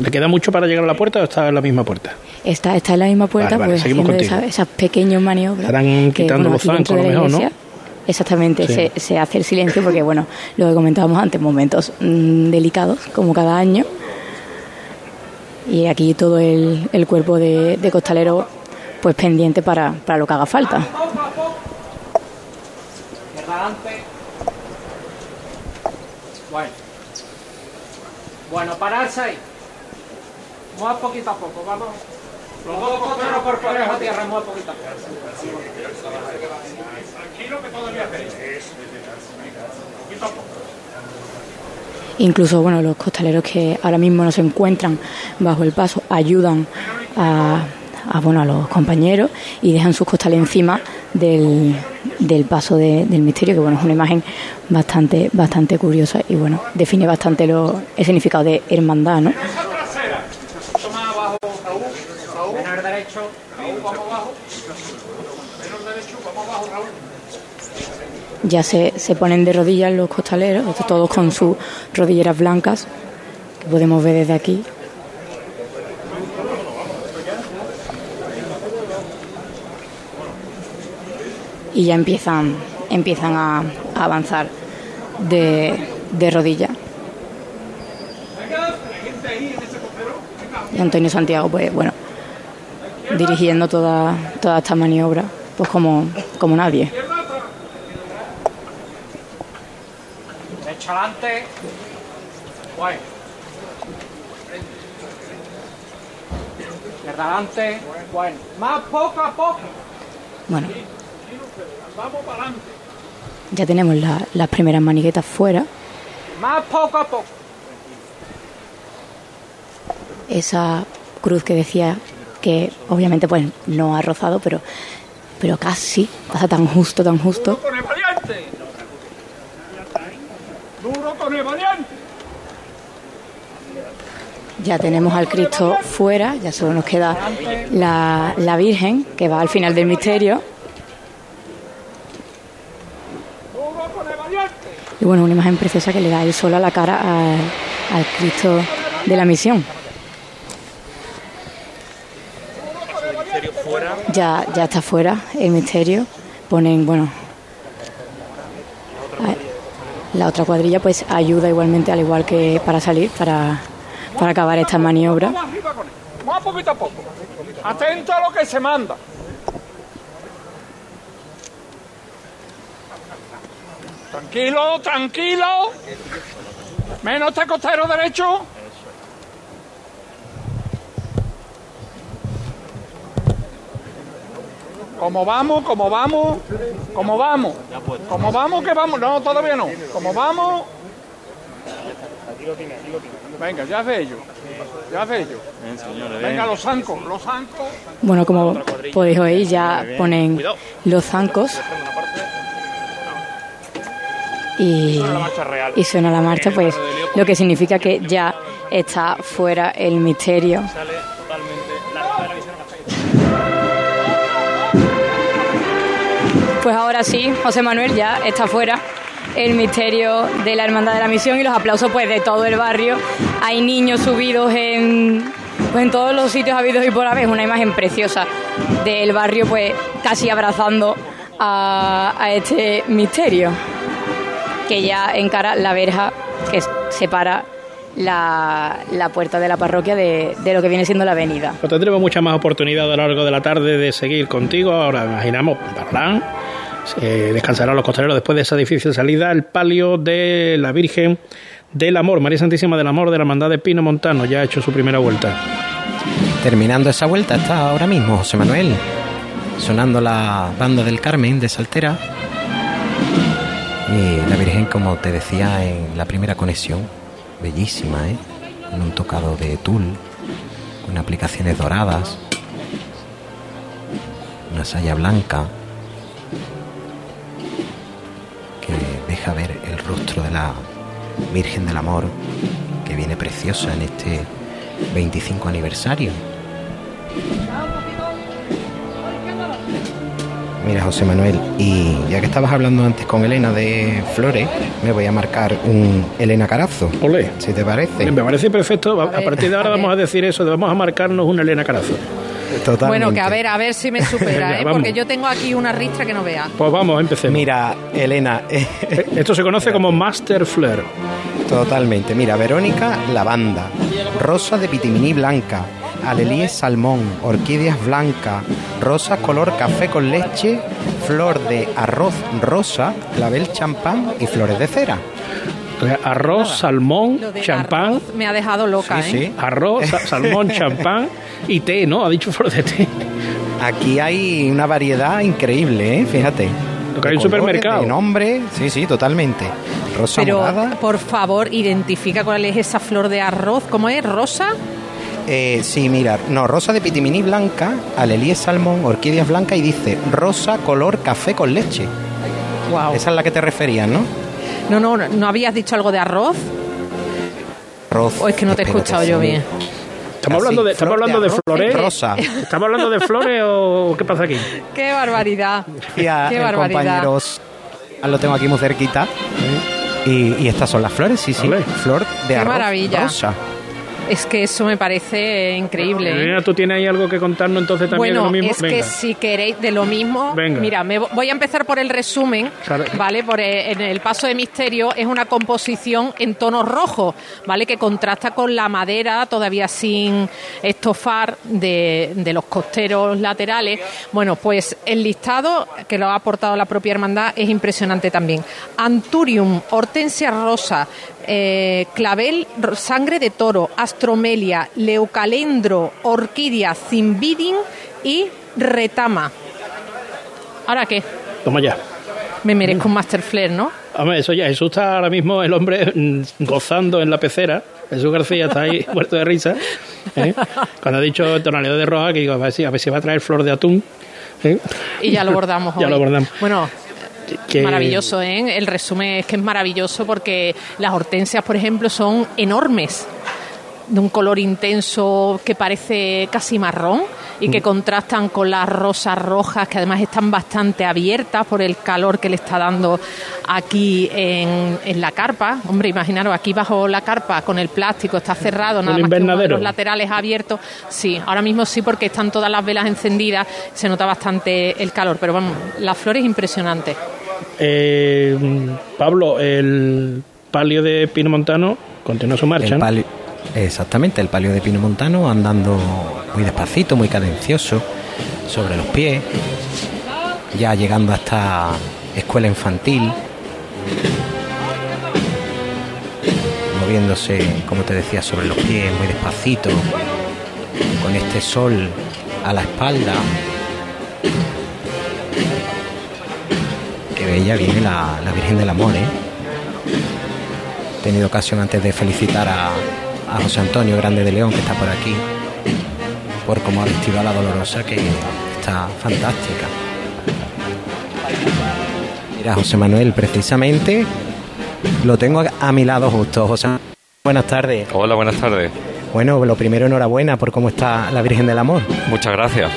¿Le queda mucho para llegar a la puerta o está en la misma puerta? Está, está en la misma puerta, Vale, vale, pues seguimos haciendo contigo. esa- esas pequeñas maniobras. Estarán que, quitando los zancos, a lo mejor, ¿no? Exactamente, Sí. se, se hace el silencio porque, bueno, lo que comentábamos antes, momentos mm, delicados, como cada año. Y aquí todo el, el cuerpo de, de costalero, pues pendiente para, para lo que haga falta. Bueno. Bueno, pararse ahí. Mueva poquito a poco, vamos. Los dos costeros por parejo a tierra, mueva poquito a poco. Que todavía hacéis. Poquito a poco. Incluso, bueno, los costaleros que ahora mismo no se encuentran bajo el paso ayudan a, a, bueno, a los compañeros y dejan sus costales encima del, del paso de- del misterio, que bueno, es una imagen bastante, bastante curiosa y bueno, define bastante lo, el significado de hermandad, ¿no? Toma abajo, Raúl. Raúl. Menor derecho. Raúl, vamos abajo. Menor derecho, vamos abajo, Raúl. Ya se, se ponen de rodillas los costaleros, todos con sus rodilleras blancas, que podemos ver desde aquí. Y ya empiezan, empiezan a, avanzar de, de rodillas. Y Antonio Santiago, pues bueno, dirigiendo toda, toda esta maniobra, pues como, como nadie. Derecho adelante. Guay. Adelante. Bueno. Más poco a poco. Bueno, Vamos para adelante. ya tenemos la- las primeras maniguetas fuera. Más poco a poco. Esa cruz que decía que obviamente pues no ha rozado, pero, pero casi, pasa tan justo, tan justo. Con el valiente. Duro con el valiente. Ya tenemos al Cristo fuera, ya solo nos queda la, la Virgen, que va al final del misterio. Y bueno, una imagen preciosa que le da el sol a la cara a- al Cristo de la misión. Ya, ya está fuera el misterio. Ponen, bueno, la otra cuadrilla pues ayuda igualmente, al igual que para salir, para, para acabar esta maniobra. Más poquito a poco. Atento a lo que se manda. Tranquilo, tranquilo. Menos este costero derecho. Como vamos, como vamos, como vamos, como vamos que vamos, no, todavía no, como vamos, venga, ya hace ello, ya hace ello, venga los zancos, los zancos, Bueno, como podéis oír, ya ponen los zancos. Y, y suena la marcha, pues lo que significa que ya está fuera el misterio. Pues ahora sí, José Manuel ya está fuera el misterio de la Hermandad de la Misión y los aplausos pues de todo el barrio. Hay niños subidos en, pues, en todos los sitios habidos y por haber. Una imagen preciosa del barrio pues casi abrazando a, a este misterio que ya encara la verja que separa la, la puerta de la parroquia de, de lo que viene siendo la avenida. Tendremos mucha más oportunidad a lo largo de la tarde de seguir contigo. Ahora imaginamos, Barlán, eh, descansarán los costaleros después de esa difícil salida. El palio de la Virgen del Amor, María Santísima del Amor de la Hermandad de Pino Montano, ya ha hecho su primera vuelta. Terminando esa vuelta está ahora mismo José Manuel, sonando la banda del Carmen de Saltera. Y la Virgen, como te decía en la primera conexión, bellísima, ¿eh? Con un tocado de tul, con aplicaciones doradas, una saya blanca deja ver el rostro de la Virgen del Amor, que viene preciosa en este 25 aniversario. Mira, José Manuel, y ya que estabas hablando antes con Elena de Flores, me voy a marcar un Elena Carazo. Olé. Si te parece. Me parece perfecto. A, partir de ahora a vamos a decir eso, vamos a marcarnos una Elena Carazo. Totalmente. Bueno, que a ver, a ver si me supera, Venga, ¿eh? porque yo tengo aquí una ristra que no vea. Pues vamos, empecemos. Mira, Elena, eh, Esto se conoce como Master Flair. totalmente. Mira, Verónica, lavanda. Rosa de pitiminí blanca. Alelíes salmón. Orquídeas blancas. Rosa color café con leche. Flor de arroz rosa. Clavel champán y flores de cera. Arroz, salmón, champán. arroz me ha dejado loca, ¿eh? Arroz, sa- salmón, champán y té, ¿no? Ha dicho flor de té. Aquí hay una variedad increíble, ¿eh? Fíjate. Lo que hay colores, supermercado. De nombre, sí, sí, totalmente. Rosa Pero, morada. por favor, identifica cuál es esa flor de arroz. ¿Cómo es? ¿Rosa? Eh, sí, mira, no, rosa de pitimini blanca, alelíes salmón, orquídeas blancas y dice rosa color café con leche. Wow. Esa es la que te referías, ¿no? No, no, no, ¿no habías dicho algo de arroz? Arroz. ¿O es que no te he escuchado yo bien? Estamos hablando de, estamos de hablando de arroz flores. rosa. ¿Estamos hablando de flores o qué pasa aquí? ¡Qué barbaridad! Y a- ¡Qué el barbaridad! compañero ah, lo tengo aquí muy cerquita. Y, y estas son las flores, sí, sí. Flor de ¡Qué arroz maravilla! rosa. Es que eso me parece increíble. ¿eh? Mira, tú tienes ahí algo que contarnos entonces también Bueno, de lo mismo. es Venga. que si queréis de lo mismo, Venga. mira, me vo- voy a empezar por el resumen, Claro. ¿vale? Por eh, en el paso de misterio es una composición en tonos rojos, ¿vale? Que contrasta con la madera todavía sin estofar de, de los costeros laterales. Bueno, pues el listado que lo ha aportado la propia hermandad es impresionante también. Anturium, hortensia rosa, eh, clavel, sangre de toro, astromelia, leucalendro, orquídea, cimbidin y retama. ¿Ahora qué? Toma ya. Me merezco un Master Flair, ¿no? Hombre, eso ya, Jesús está ahora mismo, el hombre mm, gozando en la pecera. Jesús García está ahí muerto de risa. ¿eh? Cuando ha dicho tonalidad de roja, que digo, a ver si, a ver si va a traer flor de atún. ¿eh? Y ya lo bordamos Ya hoy. lo bordamos. Bueno, Que- maravilloso, ¿eh? El resumen es que es maravilloso porque las hortensias, por ejemplo, son enormes, de un color intenso que parece casi marrón y que Mm. contrastan con las rosas rojas que además están bastante abiertas por el calor que le está dando aquí en, en la carpa. Hombre, imaginaros, aquí bajo la carpa con el plástico está cerrado, nada más que uno de invernadero. los laterales abiertos. Sí, ahora mismo sí porque están todas las velas encendidas, se nota bastante el calor, pero vamos, las flores impresionantes. Eh, Pablo, el palio de Pino Montano continúa su marcha. El ¿no? Exactamente, el palio de Pino Montano andando muy despacito, muy cadencioso, sobre los pies, ya llegando a esta escuela infantil, moviéndose, como te decía, sobre los pies, muy despacito, con este sol a la espalda. Qué bella viene la, la Virgen del Amor, ¿eh? He tenido ocasión antes de felicitar a, a José Antonio Grande de León, que está por aquí, por cómo ha vestido a la Dolorosa, que está fantástica. Mira, José Manuel, precisamente lo tengo a, a mi lado justo. José, buenas tardes. Hola, buenas tardes. Bueno, lo primero, enhorabuena por cómo está la Virgen del Amor. Muchas gracias.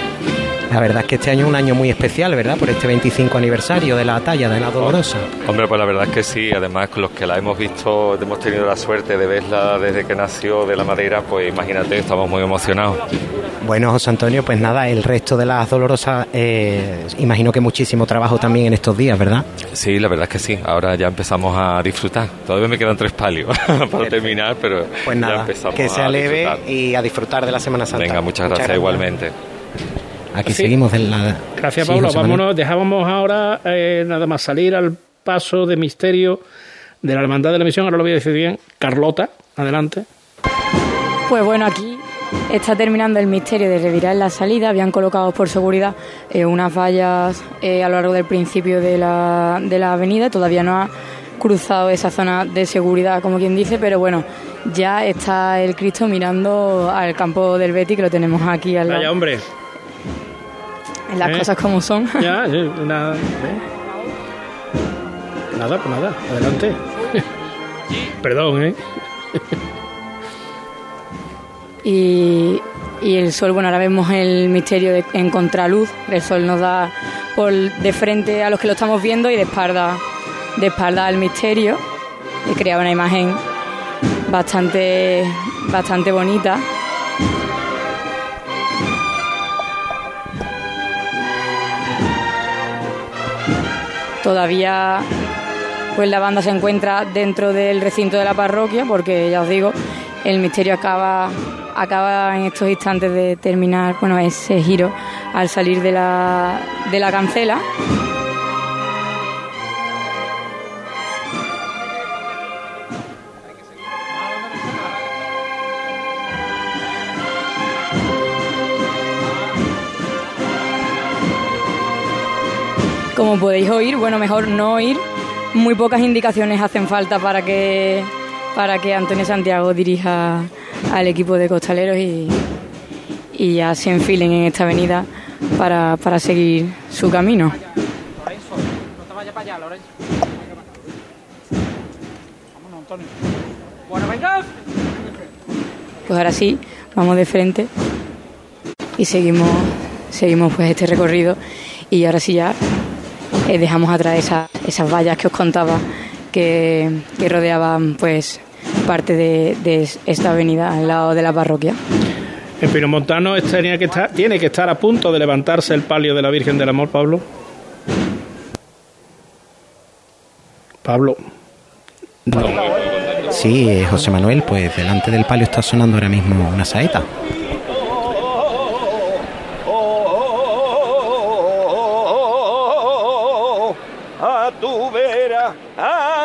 La verdad es que este año es un año muy especial, ¿verdad? Por este 25 aniversario de la talla de la Dolorosa. Hombre, pues la verdad es que sí, además con los que la hemos visto, hemos tenido la suerte de verla desde que nació de la madera, pues imagínate, estamos muy emocionados. Bueno, José Antonio, pues nada, el resto de las Dolorosas, eh, imagino que muchísimo trabajo también en estos días, ¿verdad? Sí, la verdad es que sí, ahora ya empezamos a disfrutar. Todavía me quedan tres palios para terminar, pero Pues ya nada, empezamos que sea a leve disfrutar. y a disfrutar de la Semana Santa. Venga, muchas gracias, igualmente. Aquí Sí. seguimos en la... Gracias, Sí, Pablo. Vámonos, dejábamos ahora eh, nada más salir al paso de misterio de la Hermandad de la Misión. Ahora lo voy a decir bien. Carlota, adelante. Pues bueno, aquí está terminando el misterio de revirar la salida. Habían colocado por seguridad eh, unas vallas eh, a lo largo del principio de la, de la avenida. Todavía no ha cruzado esa zona de seguridad, como quien dice, pero bueno, ya está el Cristo mirando al campo del Betty, que lo tenemos aquí al lado. Vaya, hombre. Las Eh. cosas como son. Ya, sí, nada. ¿eh? Nada, pues nada. Adelante. Perdón, ¿eh? y, y el sol, bueno, ahora vemos el misterio de- en contraluz, el sol nos da por de frente a los que lo estamos viendo y de espalda, de espalda al misterio y crea una imagen bastante, bastante bonita. Todavía pues la banda se encuentra dentro del recinto de la parroquia porque ya os digo, el misterio acaba acaba en estos instantes de terminar, bueno, ese giro al salir de la de la cancela. Como podéis oír, bueno, mejor no oír, muy pocas indicaciones hacen falta para que, para que Antonio Santiago dirija al equipo de costaleros y, y ya se enfilen en esta avenida para, para seguir su camino. Pues ahora sí, vamos de frente y seguimos, seguimos pues este recorrido y ahora sí ya eh, dejamos atrás esa- esas vallas que os contaba que, que rodeaban pues parte de, de esta avenida al lado de la parroquia. En Pinomontano tenía que estar, tiene que estar a punto de levantarse el palio de la Virgen del Amor, Pablo. Pablo. Sí, eh, José Manuel, pues delante del palio está sonando ahora mismo una saeta. Vera. Ay,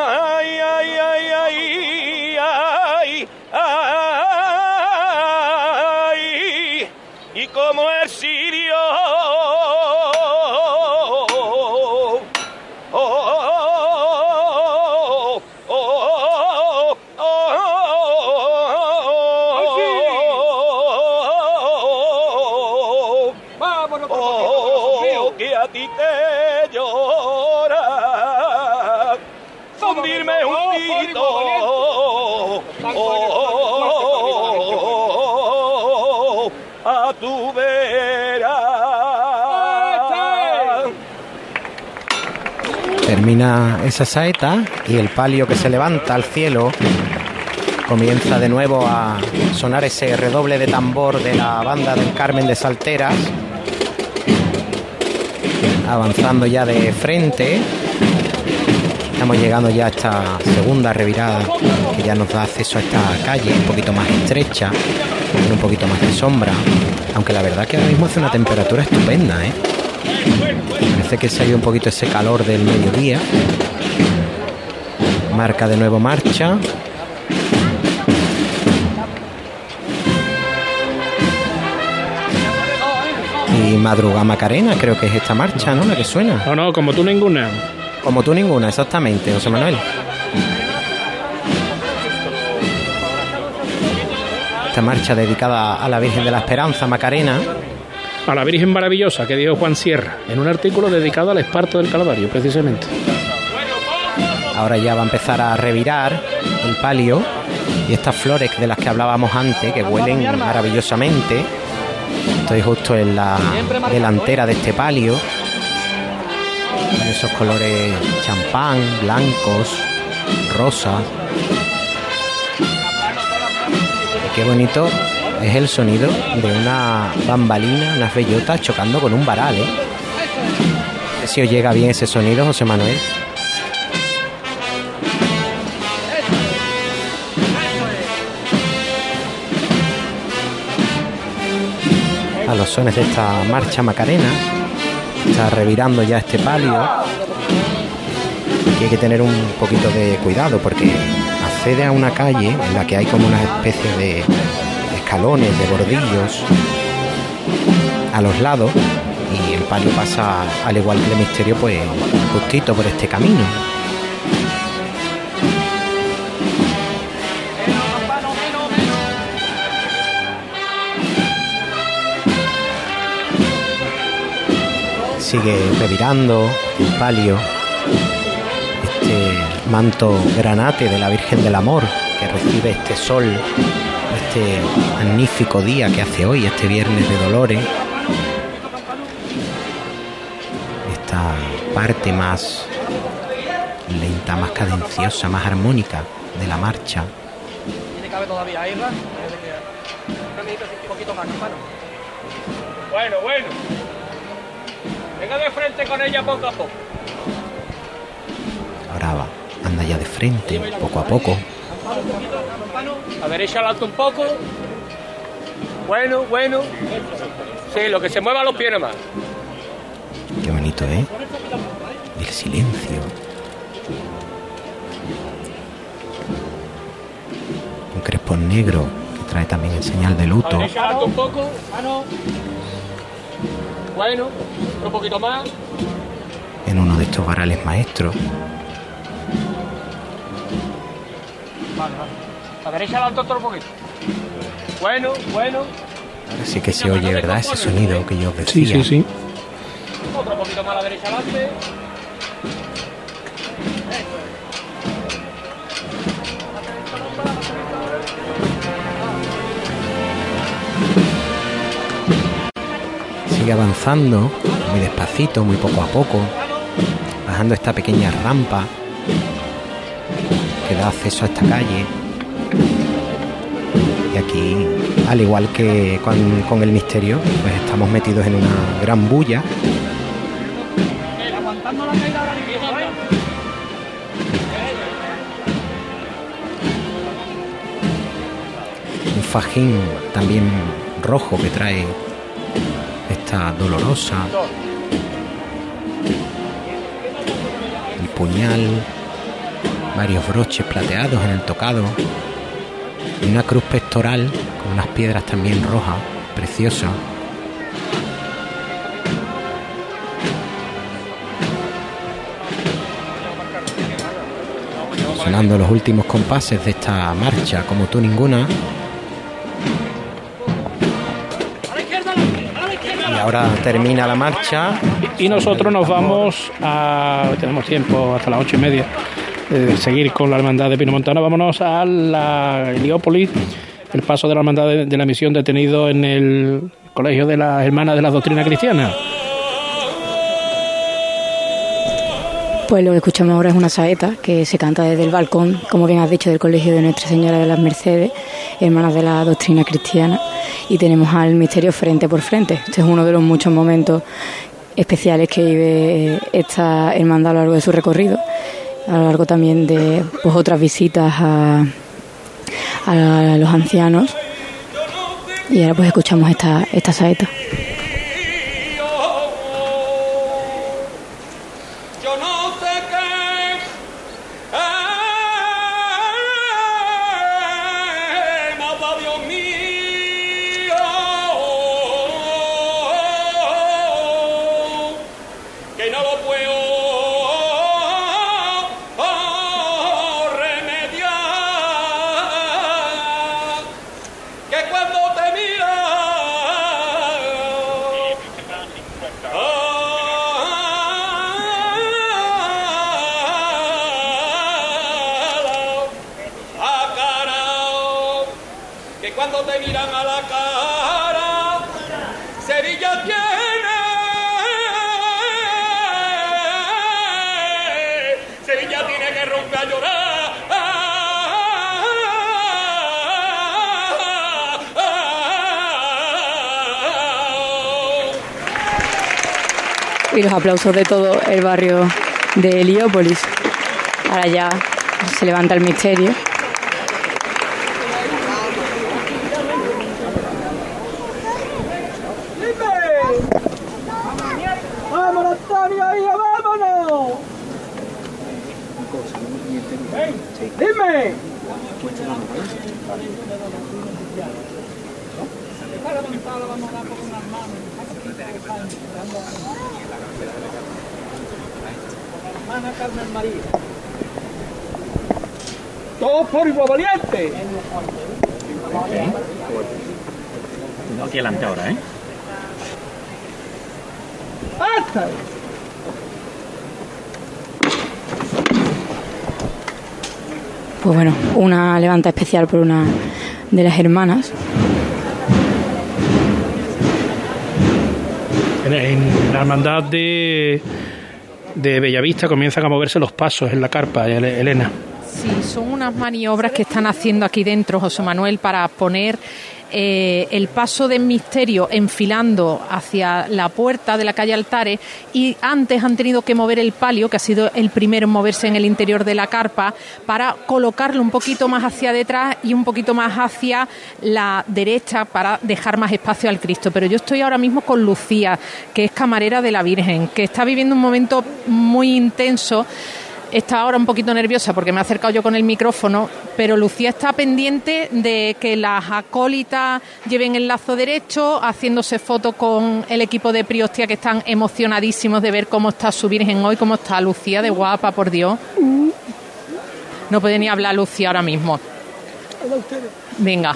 Termina esa saeta y el palio que se levanta al cielo comienza de nuevo a sonar ese redoble de tambor de la banda del Carmen de Salteras. Avanzando ya de frente. Estamos llegando ya a esta segunda revirada que ya nos da acceso a esta calle un poquito más estrecha, un poquito más de sombra. Aunque la verdad que ahora mismo hace una temperatura estupenda, ¿eh? Parece que salió un poquito ese calor del mediodía. Marca de nuevo marcha. Y Madruga Macarena, creo que es esta marcha, ¿no? La que suena. No, no, como tú ninguna. Como tú ninguna, exactamente, José Manuel. Esta marcha dedicada a la Virgen de la Esperanza, Macarena. A la Virgen Maravillosa que dijo Juan Sierra en un artículo dedicado al esparto del Calvario, precisamente. Ahora ya va a empezar a revirar el palio y estas flores de las que hablábamos antes, que huelen maravillosamente. Estoy justo en la delantera de este palio. Con esos colores champán, blancos, rosas. Qué bonito es el sonido de una bambalina, unas bellotas chocando con un varal, ¿eh? Si os llega bien ese sonido, José Manuel. a los sones de esta marcha macarena. Está revirando ya este palio. Aquí hay que tener un poquito de cuidado porque accede a una calle en la que hay como una especie de escalones, de bordillos a los lados y el palio pasa al igual que el misterio pues justito por este camino. sigue revirando el palio, manto granate de la Virgen del Amor que recibe este sol, este magnífico día que hace hoy, este viernes de Dolores. Esta parte más lenta, más cadenciosa, más armónica de la marcha. Hermano. Bueno, bueno. Venga de frente con ella poco a poco. Frente, poco a poco. A derecha adelante un poco. Bueno, bueno. Sí, lo que se mueva los pies nomás. Qué bonito, ¿eh? El silencio. Un crespón negro que trae también el señal de A luto. derecha adelante un poco. Bueno, otro poquito más. en uno de estos varales maestros. Vale, vale. A derecha adelante otro poquito. Bueno, bueno. Ahora sí que se oye, ¿verdad? Ese sonido que yo os decía. Sí, sí, sí. Otro poquito más a la derecha adelante. Sigue avanzando muy despacito, muy poco a poco, bajando esta pequeña rampa que da acceso a esta calle. Y aquí, al igual que con, con el misterio, pues estamos metidos en una gran bulla un fajín también rojo que trae esta dolorosa. El puñal, varios broches plateados en el tocado y una cruz pectoral con unas piedras también rojas, preciosa. Sonando los últimos compases de esta marcha, como tú ninguna. Y ahora termina la marcha. Y nosotros nos vamos a. Tenemos tiempo hasta las ocho y media de seguir con la hermandad de Pinomontano. Vámonos a la Heliópolis, el paso de la hermandad de, de la misión detenido en el colegio de las hermanas de la doctrina cristiana. Pues lo que escuchamos ahora es una saeta que se canta desde el balcón, como bien has dicho, del Colegio de Nuestra Señora de las Mercedes, hermanas de la doctrina cristiana, y tenemos al misterio frente por frente. Este es uno de los muchos momentos especiales que vive esta hermandad a lo largo de su recorrido, a lo largo también de pues, otras visitas a, a los ancianos. Y ahora pues escuchamos esta, esta saeta. Aplausos de todo el barrio de Heliópolis. Ahora ya se levanta el misterio. ¡Vámonos, Antonio, hijo, vámonos! ¡Dime! Hermana Carmen María. Igual valiente. No aquí adelante ahora, ¿eh? ¡Hasta! Pues bueno, una levanta especial por una de las hermanas. En, en la hermandad de, de Bellavista comienzan a moverse los pasos en la carpa, Ele- Elena. Sí, son unas maniobras que están haciendo aquí dentro, José Manuel, para poner eh, el paso del misterio enfilando hacia la puerta de la calle Altares y antes han tenido que mover el palio, que ha sido el primero en moverse en el interior de la carpa, para colocarlo un poquito más hacia detrás y un poquito más hacia la derecha para dejar más espacio al Cristo. Pero yo estoy ahora mismo con Lucía, que es camarera de la Virgen, que está viviendo un momento muy intenso está ahora un poquito nerviosa porque me he acercado yo con el micrófono, pero Lucía está pendiente de que las acólitas lleven el lazo derecho, haciéndose fotos con el equipo de Priostia que están emocionadísimos de ver cómo está su Virgen hoy, cómo está Lucía de guapa, por Dios. No puede ni hablar Lucía ahora mismo. Venga,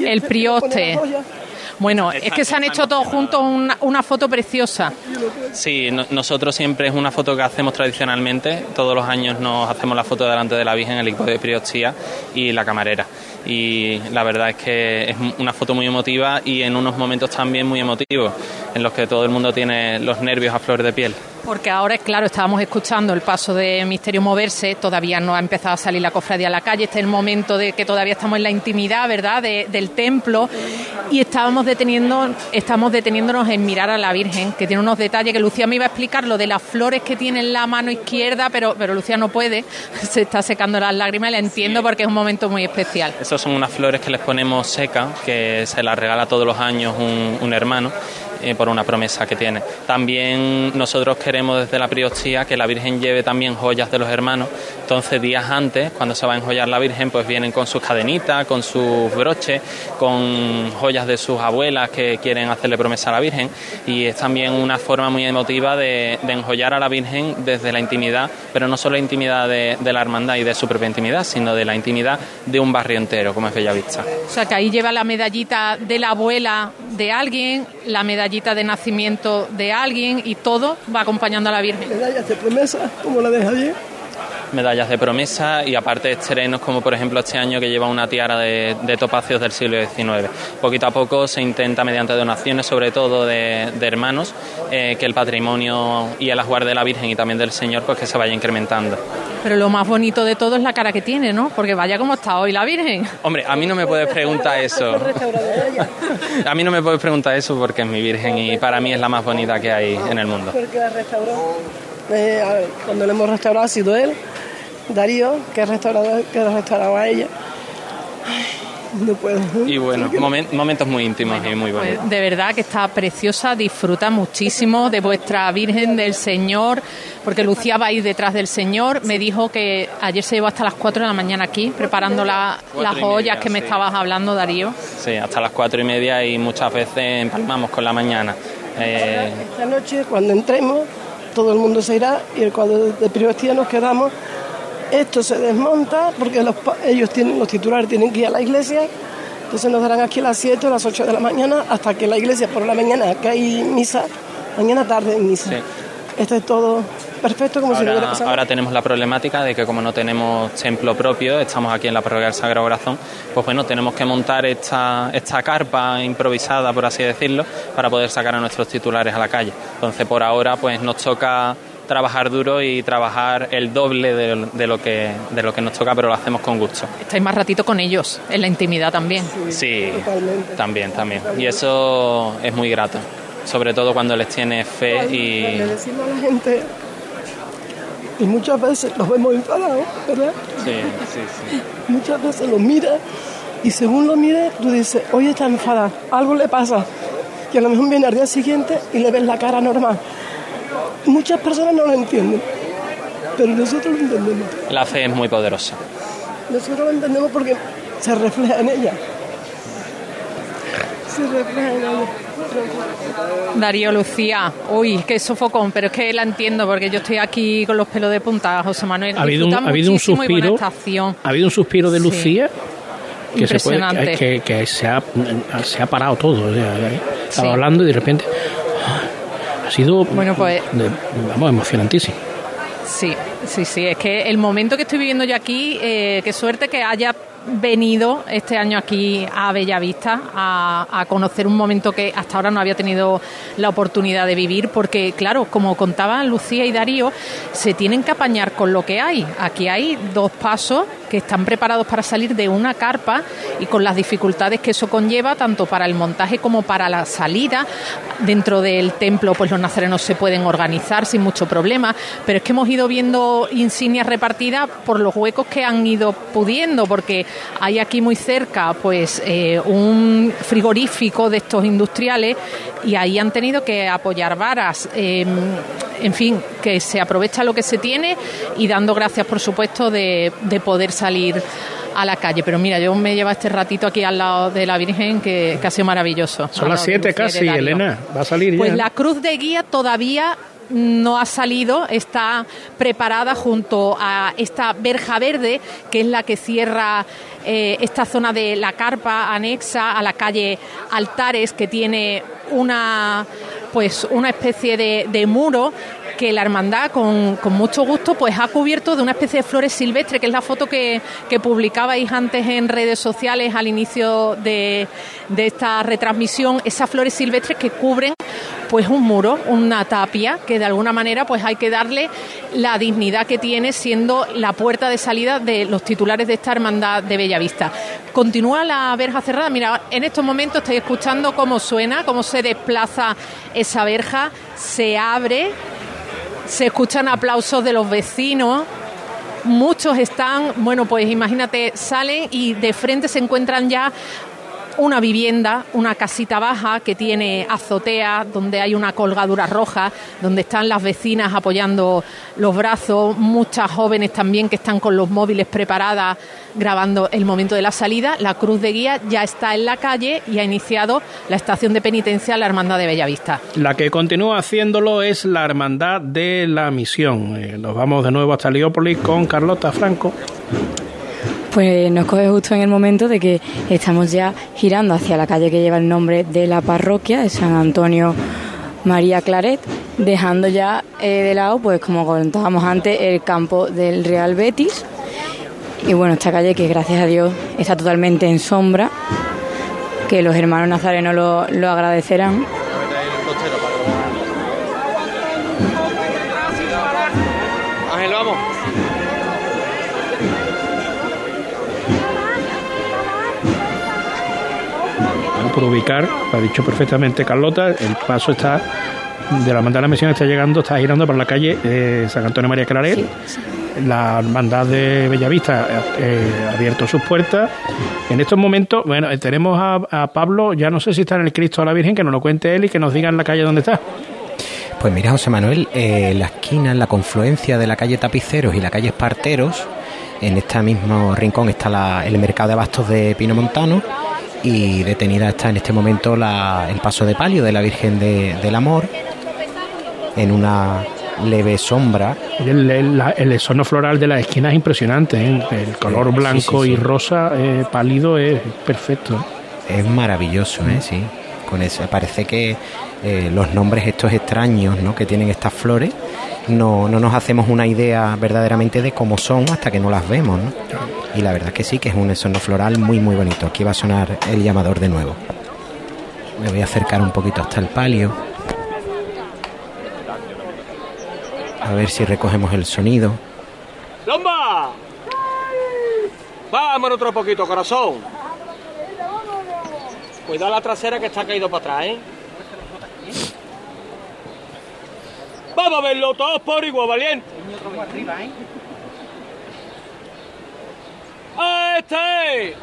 el prioste. Bueno, es que se han hecho todos juntos una, una foto preciosa. Sí, no- nosotros siempre es una foto que hacemos tradicionalmente. Todos los años nos hacemos la foto delante de la Virgen, el equipo de Priostía y la camarera. Y la verdad es que es una foto muy emotiva y en unos momentos también muy emotivos, en los que todo el mundo tiene los nervios a flor de piel. Porque ahora, claro, estábamos escuchando el paso de Misterio moverse, todavía no ha empezado a salir la cofradía a la calle, este es el momento de que todavía estamos en la intimidad, ¿verdad?, de- del templo y estábamos deteniendo, estamos deteniéndonos en mirar a la Virgen, que tiene unos detalles que Lucía me iba a explicar, lo de las flores que tiene en la mano izquierda, pero, pero Lucía no puede, se está secando las lágrimas y la entiendo porque es un momento muy especial. Esas son unas flores que les ponemos seca, que se las regala todos los años un hermano eh, por una promesa que tiene. También nosotros queremos desde la Priostía que la Virgen lleve también joyas de los hermanos. Entonces días antes, cuando se va a enjollar la Virgen, pues vienen con sus cadenitas, con sus broches, con joyas de sus abuelas que quieren hacerle promesa a la Virgen. Y es también una forma muy emotiva de, de enjollar a la Virgen desde la intimidad, pero no solo la intimidad de, la hermandad y de su propia intimidad, sino de la intimidad de un barrio entero, como es Bellavista. O sea, que ahí lleva la medallita de la abuela de alguien, la medallita de nacimiento de alguien y todo va acompañando a la Virgen. Como la de Javier. Medallas de promesa y aparte estrenos como por ejemplo este año que lleva una tiara de, de topacios del siglo XIX. Poquito a poco se intenta mediante donaciones sobre todo de, de hermanos eh, que el patrimonio y el asguar de la Virgen y también del Señor pues que se vaya incrementando. Pero lo más bonito de todo es la cara que tiene, ¿no? Porque vaya como está hoy la Virgen. Hombre, a mí no me puedes preguntar eso. A mí no me puedes preguntar eso porque es mi Virgen y para mí es la más bonita que hay en el mundo. Porque la restauró. Eh, a ver, cuando lo hemos restaurado ha sido él, Darío, que ha restaurado, que ha restaurado a ella. Ay, no puedo. Y bueno, momen- momentos muy íntimos y muy bonitos. Pues de verdad que está preciosa, disfruta muchísimo de vuestra Virgen del Señor, porque Lucía va a ir detrás del Señor. Me dijo que ayer se llevó hasta las 4 de la mañana aquí, preparando la- las joyas media, que me sí. estabas hablando, Darío. Sí, hasta las cuatro y media y muchas veces empalmamos con la mañana. Eh, Esta noche, cuando entremos, todo el mundo se irá y el cuadro de privacidad nos quedamos. Esto se desmonta porque los, ellos tienen, los titulares tienen que ir a la iglesia. Entonces nos darán aquí a las 7 o las 8 de la mañana hasta que la iglesia por la mañana, que hay misa, mañana tarde hay misa. Es todo perfecto como si no hubiera Ahora, pasado. ahora tenemos la problemática de que como no tenemos templo propio, estamos aquí en la parroquia del Sagrado Corazón, pues bueno, tenemos que montar esta, esta carpa improvisada, por así decirlo, para poder sacar a nuestros titulares a la calle. Entonces por ahora pues nos toca trabajar duro y trabajar el doble de, de lo que, de lo que nos toca, pero lo hacemos con gusto. Estáis más ratito con ellos, en la intimidad también. Sí, también, también. Y eso es muy grato, sobre todo cuando les tienes fe y... Le decimos a la gente, y muchas veces los vemos enfadados, ¿verdad? Sí, sí, sí. Muchas veces los miras y según lo mires, tú dices, hoy está enfadada, algo le pasa. Y a lo mejor viene al día siguiente y le ves la cara normal. Muchas personas no lo entienden, pero nosotros lo entendemos. La fe es muy poderosa. Nosotros lo entendemos porque se refleja en ella. Se refleja en ella. Darío Lucía, uy, qué sofocón, pero es que la entiendo porque yo estoy aquí con los pelos de punta, José Manuel. Ha habido un, ha habido un suspiro. Ha habido un suspiro de Sí. Lucía que se puede que, que se, ha, se ha parado todo. o sea, ¿eh? estaba Sí. hablando y de repente ah, ha sido Bueno, pues- de- vamos emocionantísimo. Sí, sí, sí. Es que el momento que estoy viviendo yo aquí, eh, qué suerte que haya venido este año aquí a Bellavista a, a conocer un momento que hasta ahora no había tenido la oportunidad de vivir, porque claro, como contaban Lucía y Darío, se tienen que apañar con lo que hay. Aquí hay dos pasos que están preparados para salir de una carpa y con las dificultades que eso conlleva, tanto para el montaje como para la salida. Dentro del templo, pues los nazarenos se pueden organizar sin mucho problema, pero es que hemos ido viendo insignias repartidas por los huecos que han ido pudiendo, porque hay aquí muy cerca, pues, eh, un frigorífico de estos industriales y ahí han tenido que apoyar varas. Eh, en fin, que se aprovecha lo que se tiene y dando gracias, por supuesto, de, de poder salir a la calle. Pero mira, yo me llevo este ratito aquí al lado de la Virgen que, que ha sido maravilloso. Son las lado de 7 Lucía y de casi. Elena. Va a salir Pues la cruz de guía todavía no ha salido, está preparada junto a esta verja verde, que es la que cierra eh, esta zona de la carpa anexa a la calle Altares, que tiene una pues una especie de, de muro que la hermandad con, mucho gusto pues ha cubierto de una especie de flores silvestres, que es la foto que, que publicabais antes en redes sociales al inicio de, de esta retransmisión, esas flores silvestres que cubren pues un muro, una tapia, que de alguna manera pues hay que darle la dignidad que tiene siendo la puerta de salida de los titulares de esta hermandad de Bellavista. Continúa la verja cerrada, mira, en estos momentos estáis escuchando cómo suena, cómo se desplaza esa verja, se abre, se escuchan aplausos de los vecinos. Muchos están, bueno, pues imagínate, salen y de frente se encuentran ya una vivienda, una casita baja que tiene azotea, donde hay una colgadura roja, donde están las vecinas apoyando los brazos, muchas jóvenes también que están con los móviles preparadas grabando el momento de la salida. La cruz de guía ya está en la calle y ha iniciado la estación de penitencia la Hermandad de Bellavista. La que continúa haciéndolo es la Hermandad de la Misión. Eh, nos vamos de nuevo hasta Leópolis con Carlota Franco pues nos coge justo en el momento de que estamos ya girando hacia la calle que lleva el nombre de la parroquia de San Antonio María Claret, dejando ya eh, de lado, pues como comentábamos antes, el campo del Real Betis. Y bueno, esta calle que gracias a Dios está totalmente en sombra, que los hermanos nazarenos lo, lo agradecerán. Ángel, vamos. Por ubicar, lo ha dicho perfectamente Carlota, el paso está de la hermandad de la misión está llegando, está girando por la calle eh, San Antonio María Claret. La hermandad de Bellavista eh, ha abierto sus puertas. En estos momentos, bueno, eh, tenemos a, Pablo, ya no sé si está en el Cristo a la Virgen, que nos lo cuente él y que nos diga en la calle dónde está. Pues mira, José Manuel, en la esquina, en la confluencia de la calle Tapiceros y la calle Esparteros, en este mismo rincón está el mercado de abastos de Pino Montano y detenida está en este momento el paso de palio de la Virgen del Amor en una leve sombra. El, el, floral de la esquina es impresionante, ¿eh? el color blanco y rosa eh, pálido es perfecto. Es maravilloso, ¿eh? sí. Con eso parece que eh, los nombres estos extraños ¿no? que tienen estas flores no, no nos hacemos una idea verdaderamente de cómo son hasta que no las vemos. ¿no? Y la verdad que sí, que es un sono floral muy muy bonito. Aquí va a sonar el llamador de nuevo. Me voy a acercar un poquito hasta el palio. A ver si recogemos el sonido. ¡Lomba! Vámonos otro poquito, corazón. Cuidado la trasera que está caído para atrás, ¿eh? Vamos a verlo todos por igual, valiente. Este.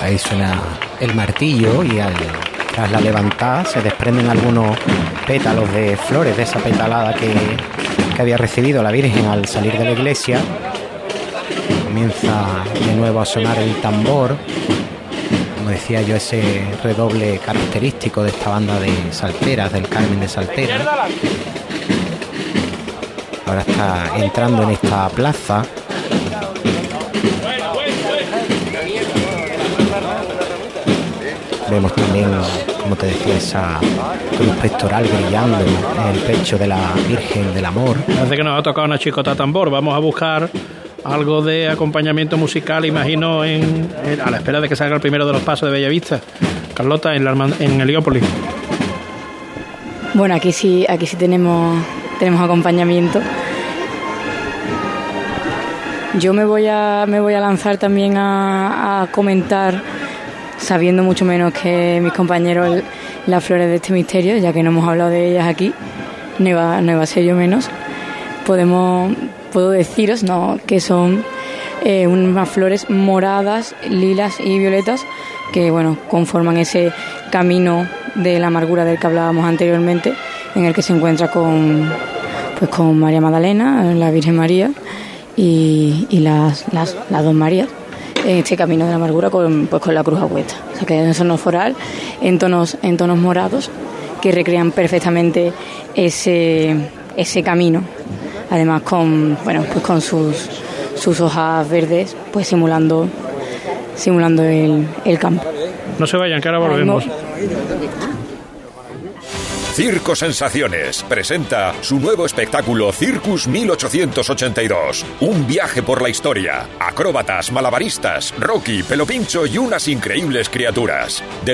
Ahí suena el martillo y al, tras la levantada se desprenden algunos pétalos de flores de esa petalada que, que había recibido la Virgen al salir de la iglesia. Comienza de nuevo a sonar el tambor, decía yo, ese redoble característico de esta banda de salteras, del Carmen de Saltera ahora está entrando en esta plaza. Vemos también, como te decía, esa cruz pectoral brillando en el pecho de la Virgen del Amor. Parece que nos ha tocado una chicota tambor. Vamos a buscar algo de acompañamiento musical, imagino, en, a la espera de que salga el primero de los pasos de Bellavista. Carlota, en, la, en Heliópolis. Bueno, aquí sí, aquí sí tenemos tenemos acompañamiento. Yo me voy a, me voy a lanzar también a, comentar, sabiendo mucho menos que mis compañeros, las flores de este misterio, ya que no hemos hablado de ellas aquí, no iba, a ser yo menos. Podemos, puedo deciros ¿no? que son eh, unas flores moradas, lilas y violetas que bueno conforman ese camino de la amargura del que hablábamos anteriormente en el que se encuentra con, pues con María Magdalena, la Virgen María y, las, las, dos Marías en este camino de la amargura con, pues con la cruz a O sea que es un foral en tonos, en tonos morados que recrean perfectamente ese, ese camino. Además con, bueno, pues con sus, sus hojas verdes, pues simulando, simulando el, el campo. No se vayan, que ahora volvemos. Circo Sensaciones presenta su nuevo espectáculo Circus 1882. Un viaje por la historia. Acróbatas, malabaristas, Rocky, Pelopincho y unas increíbles criaturas. Del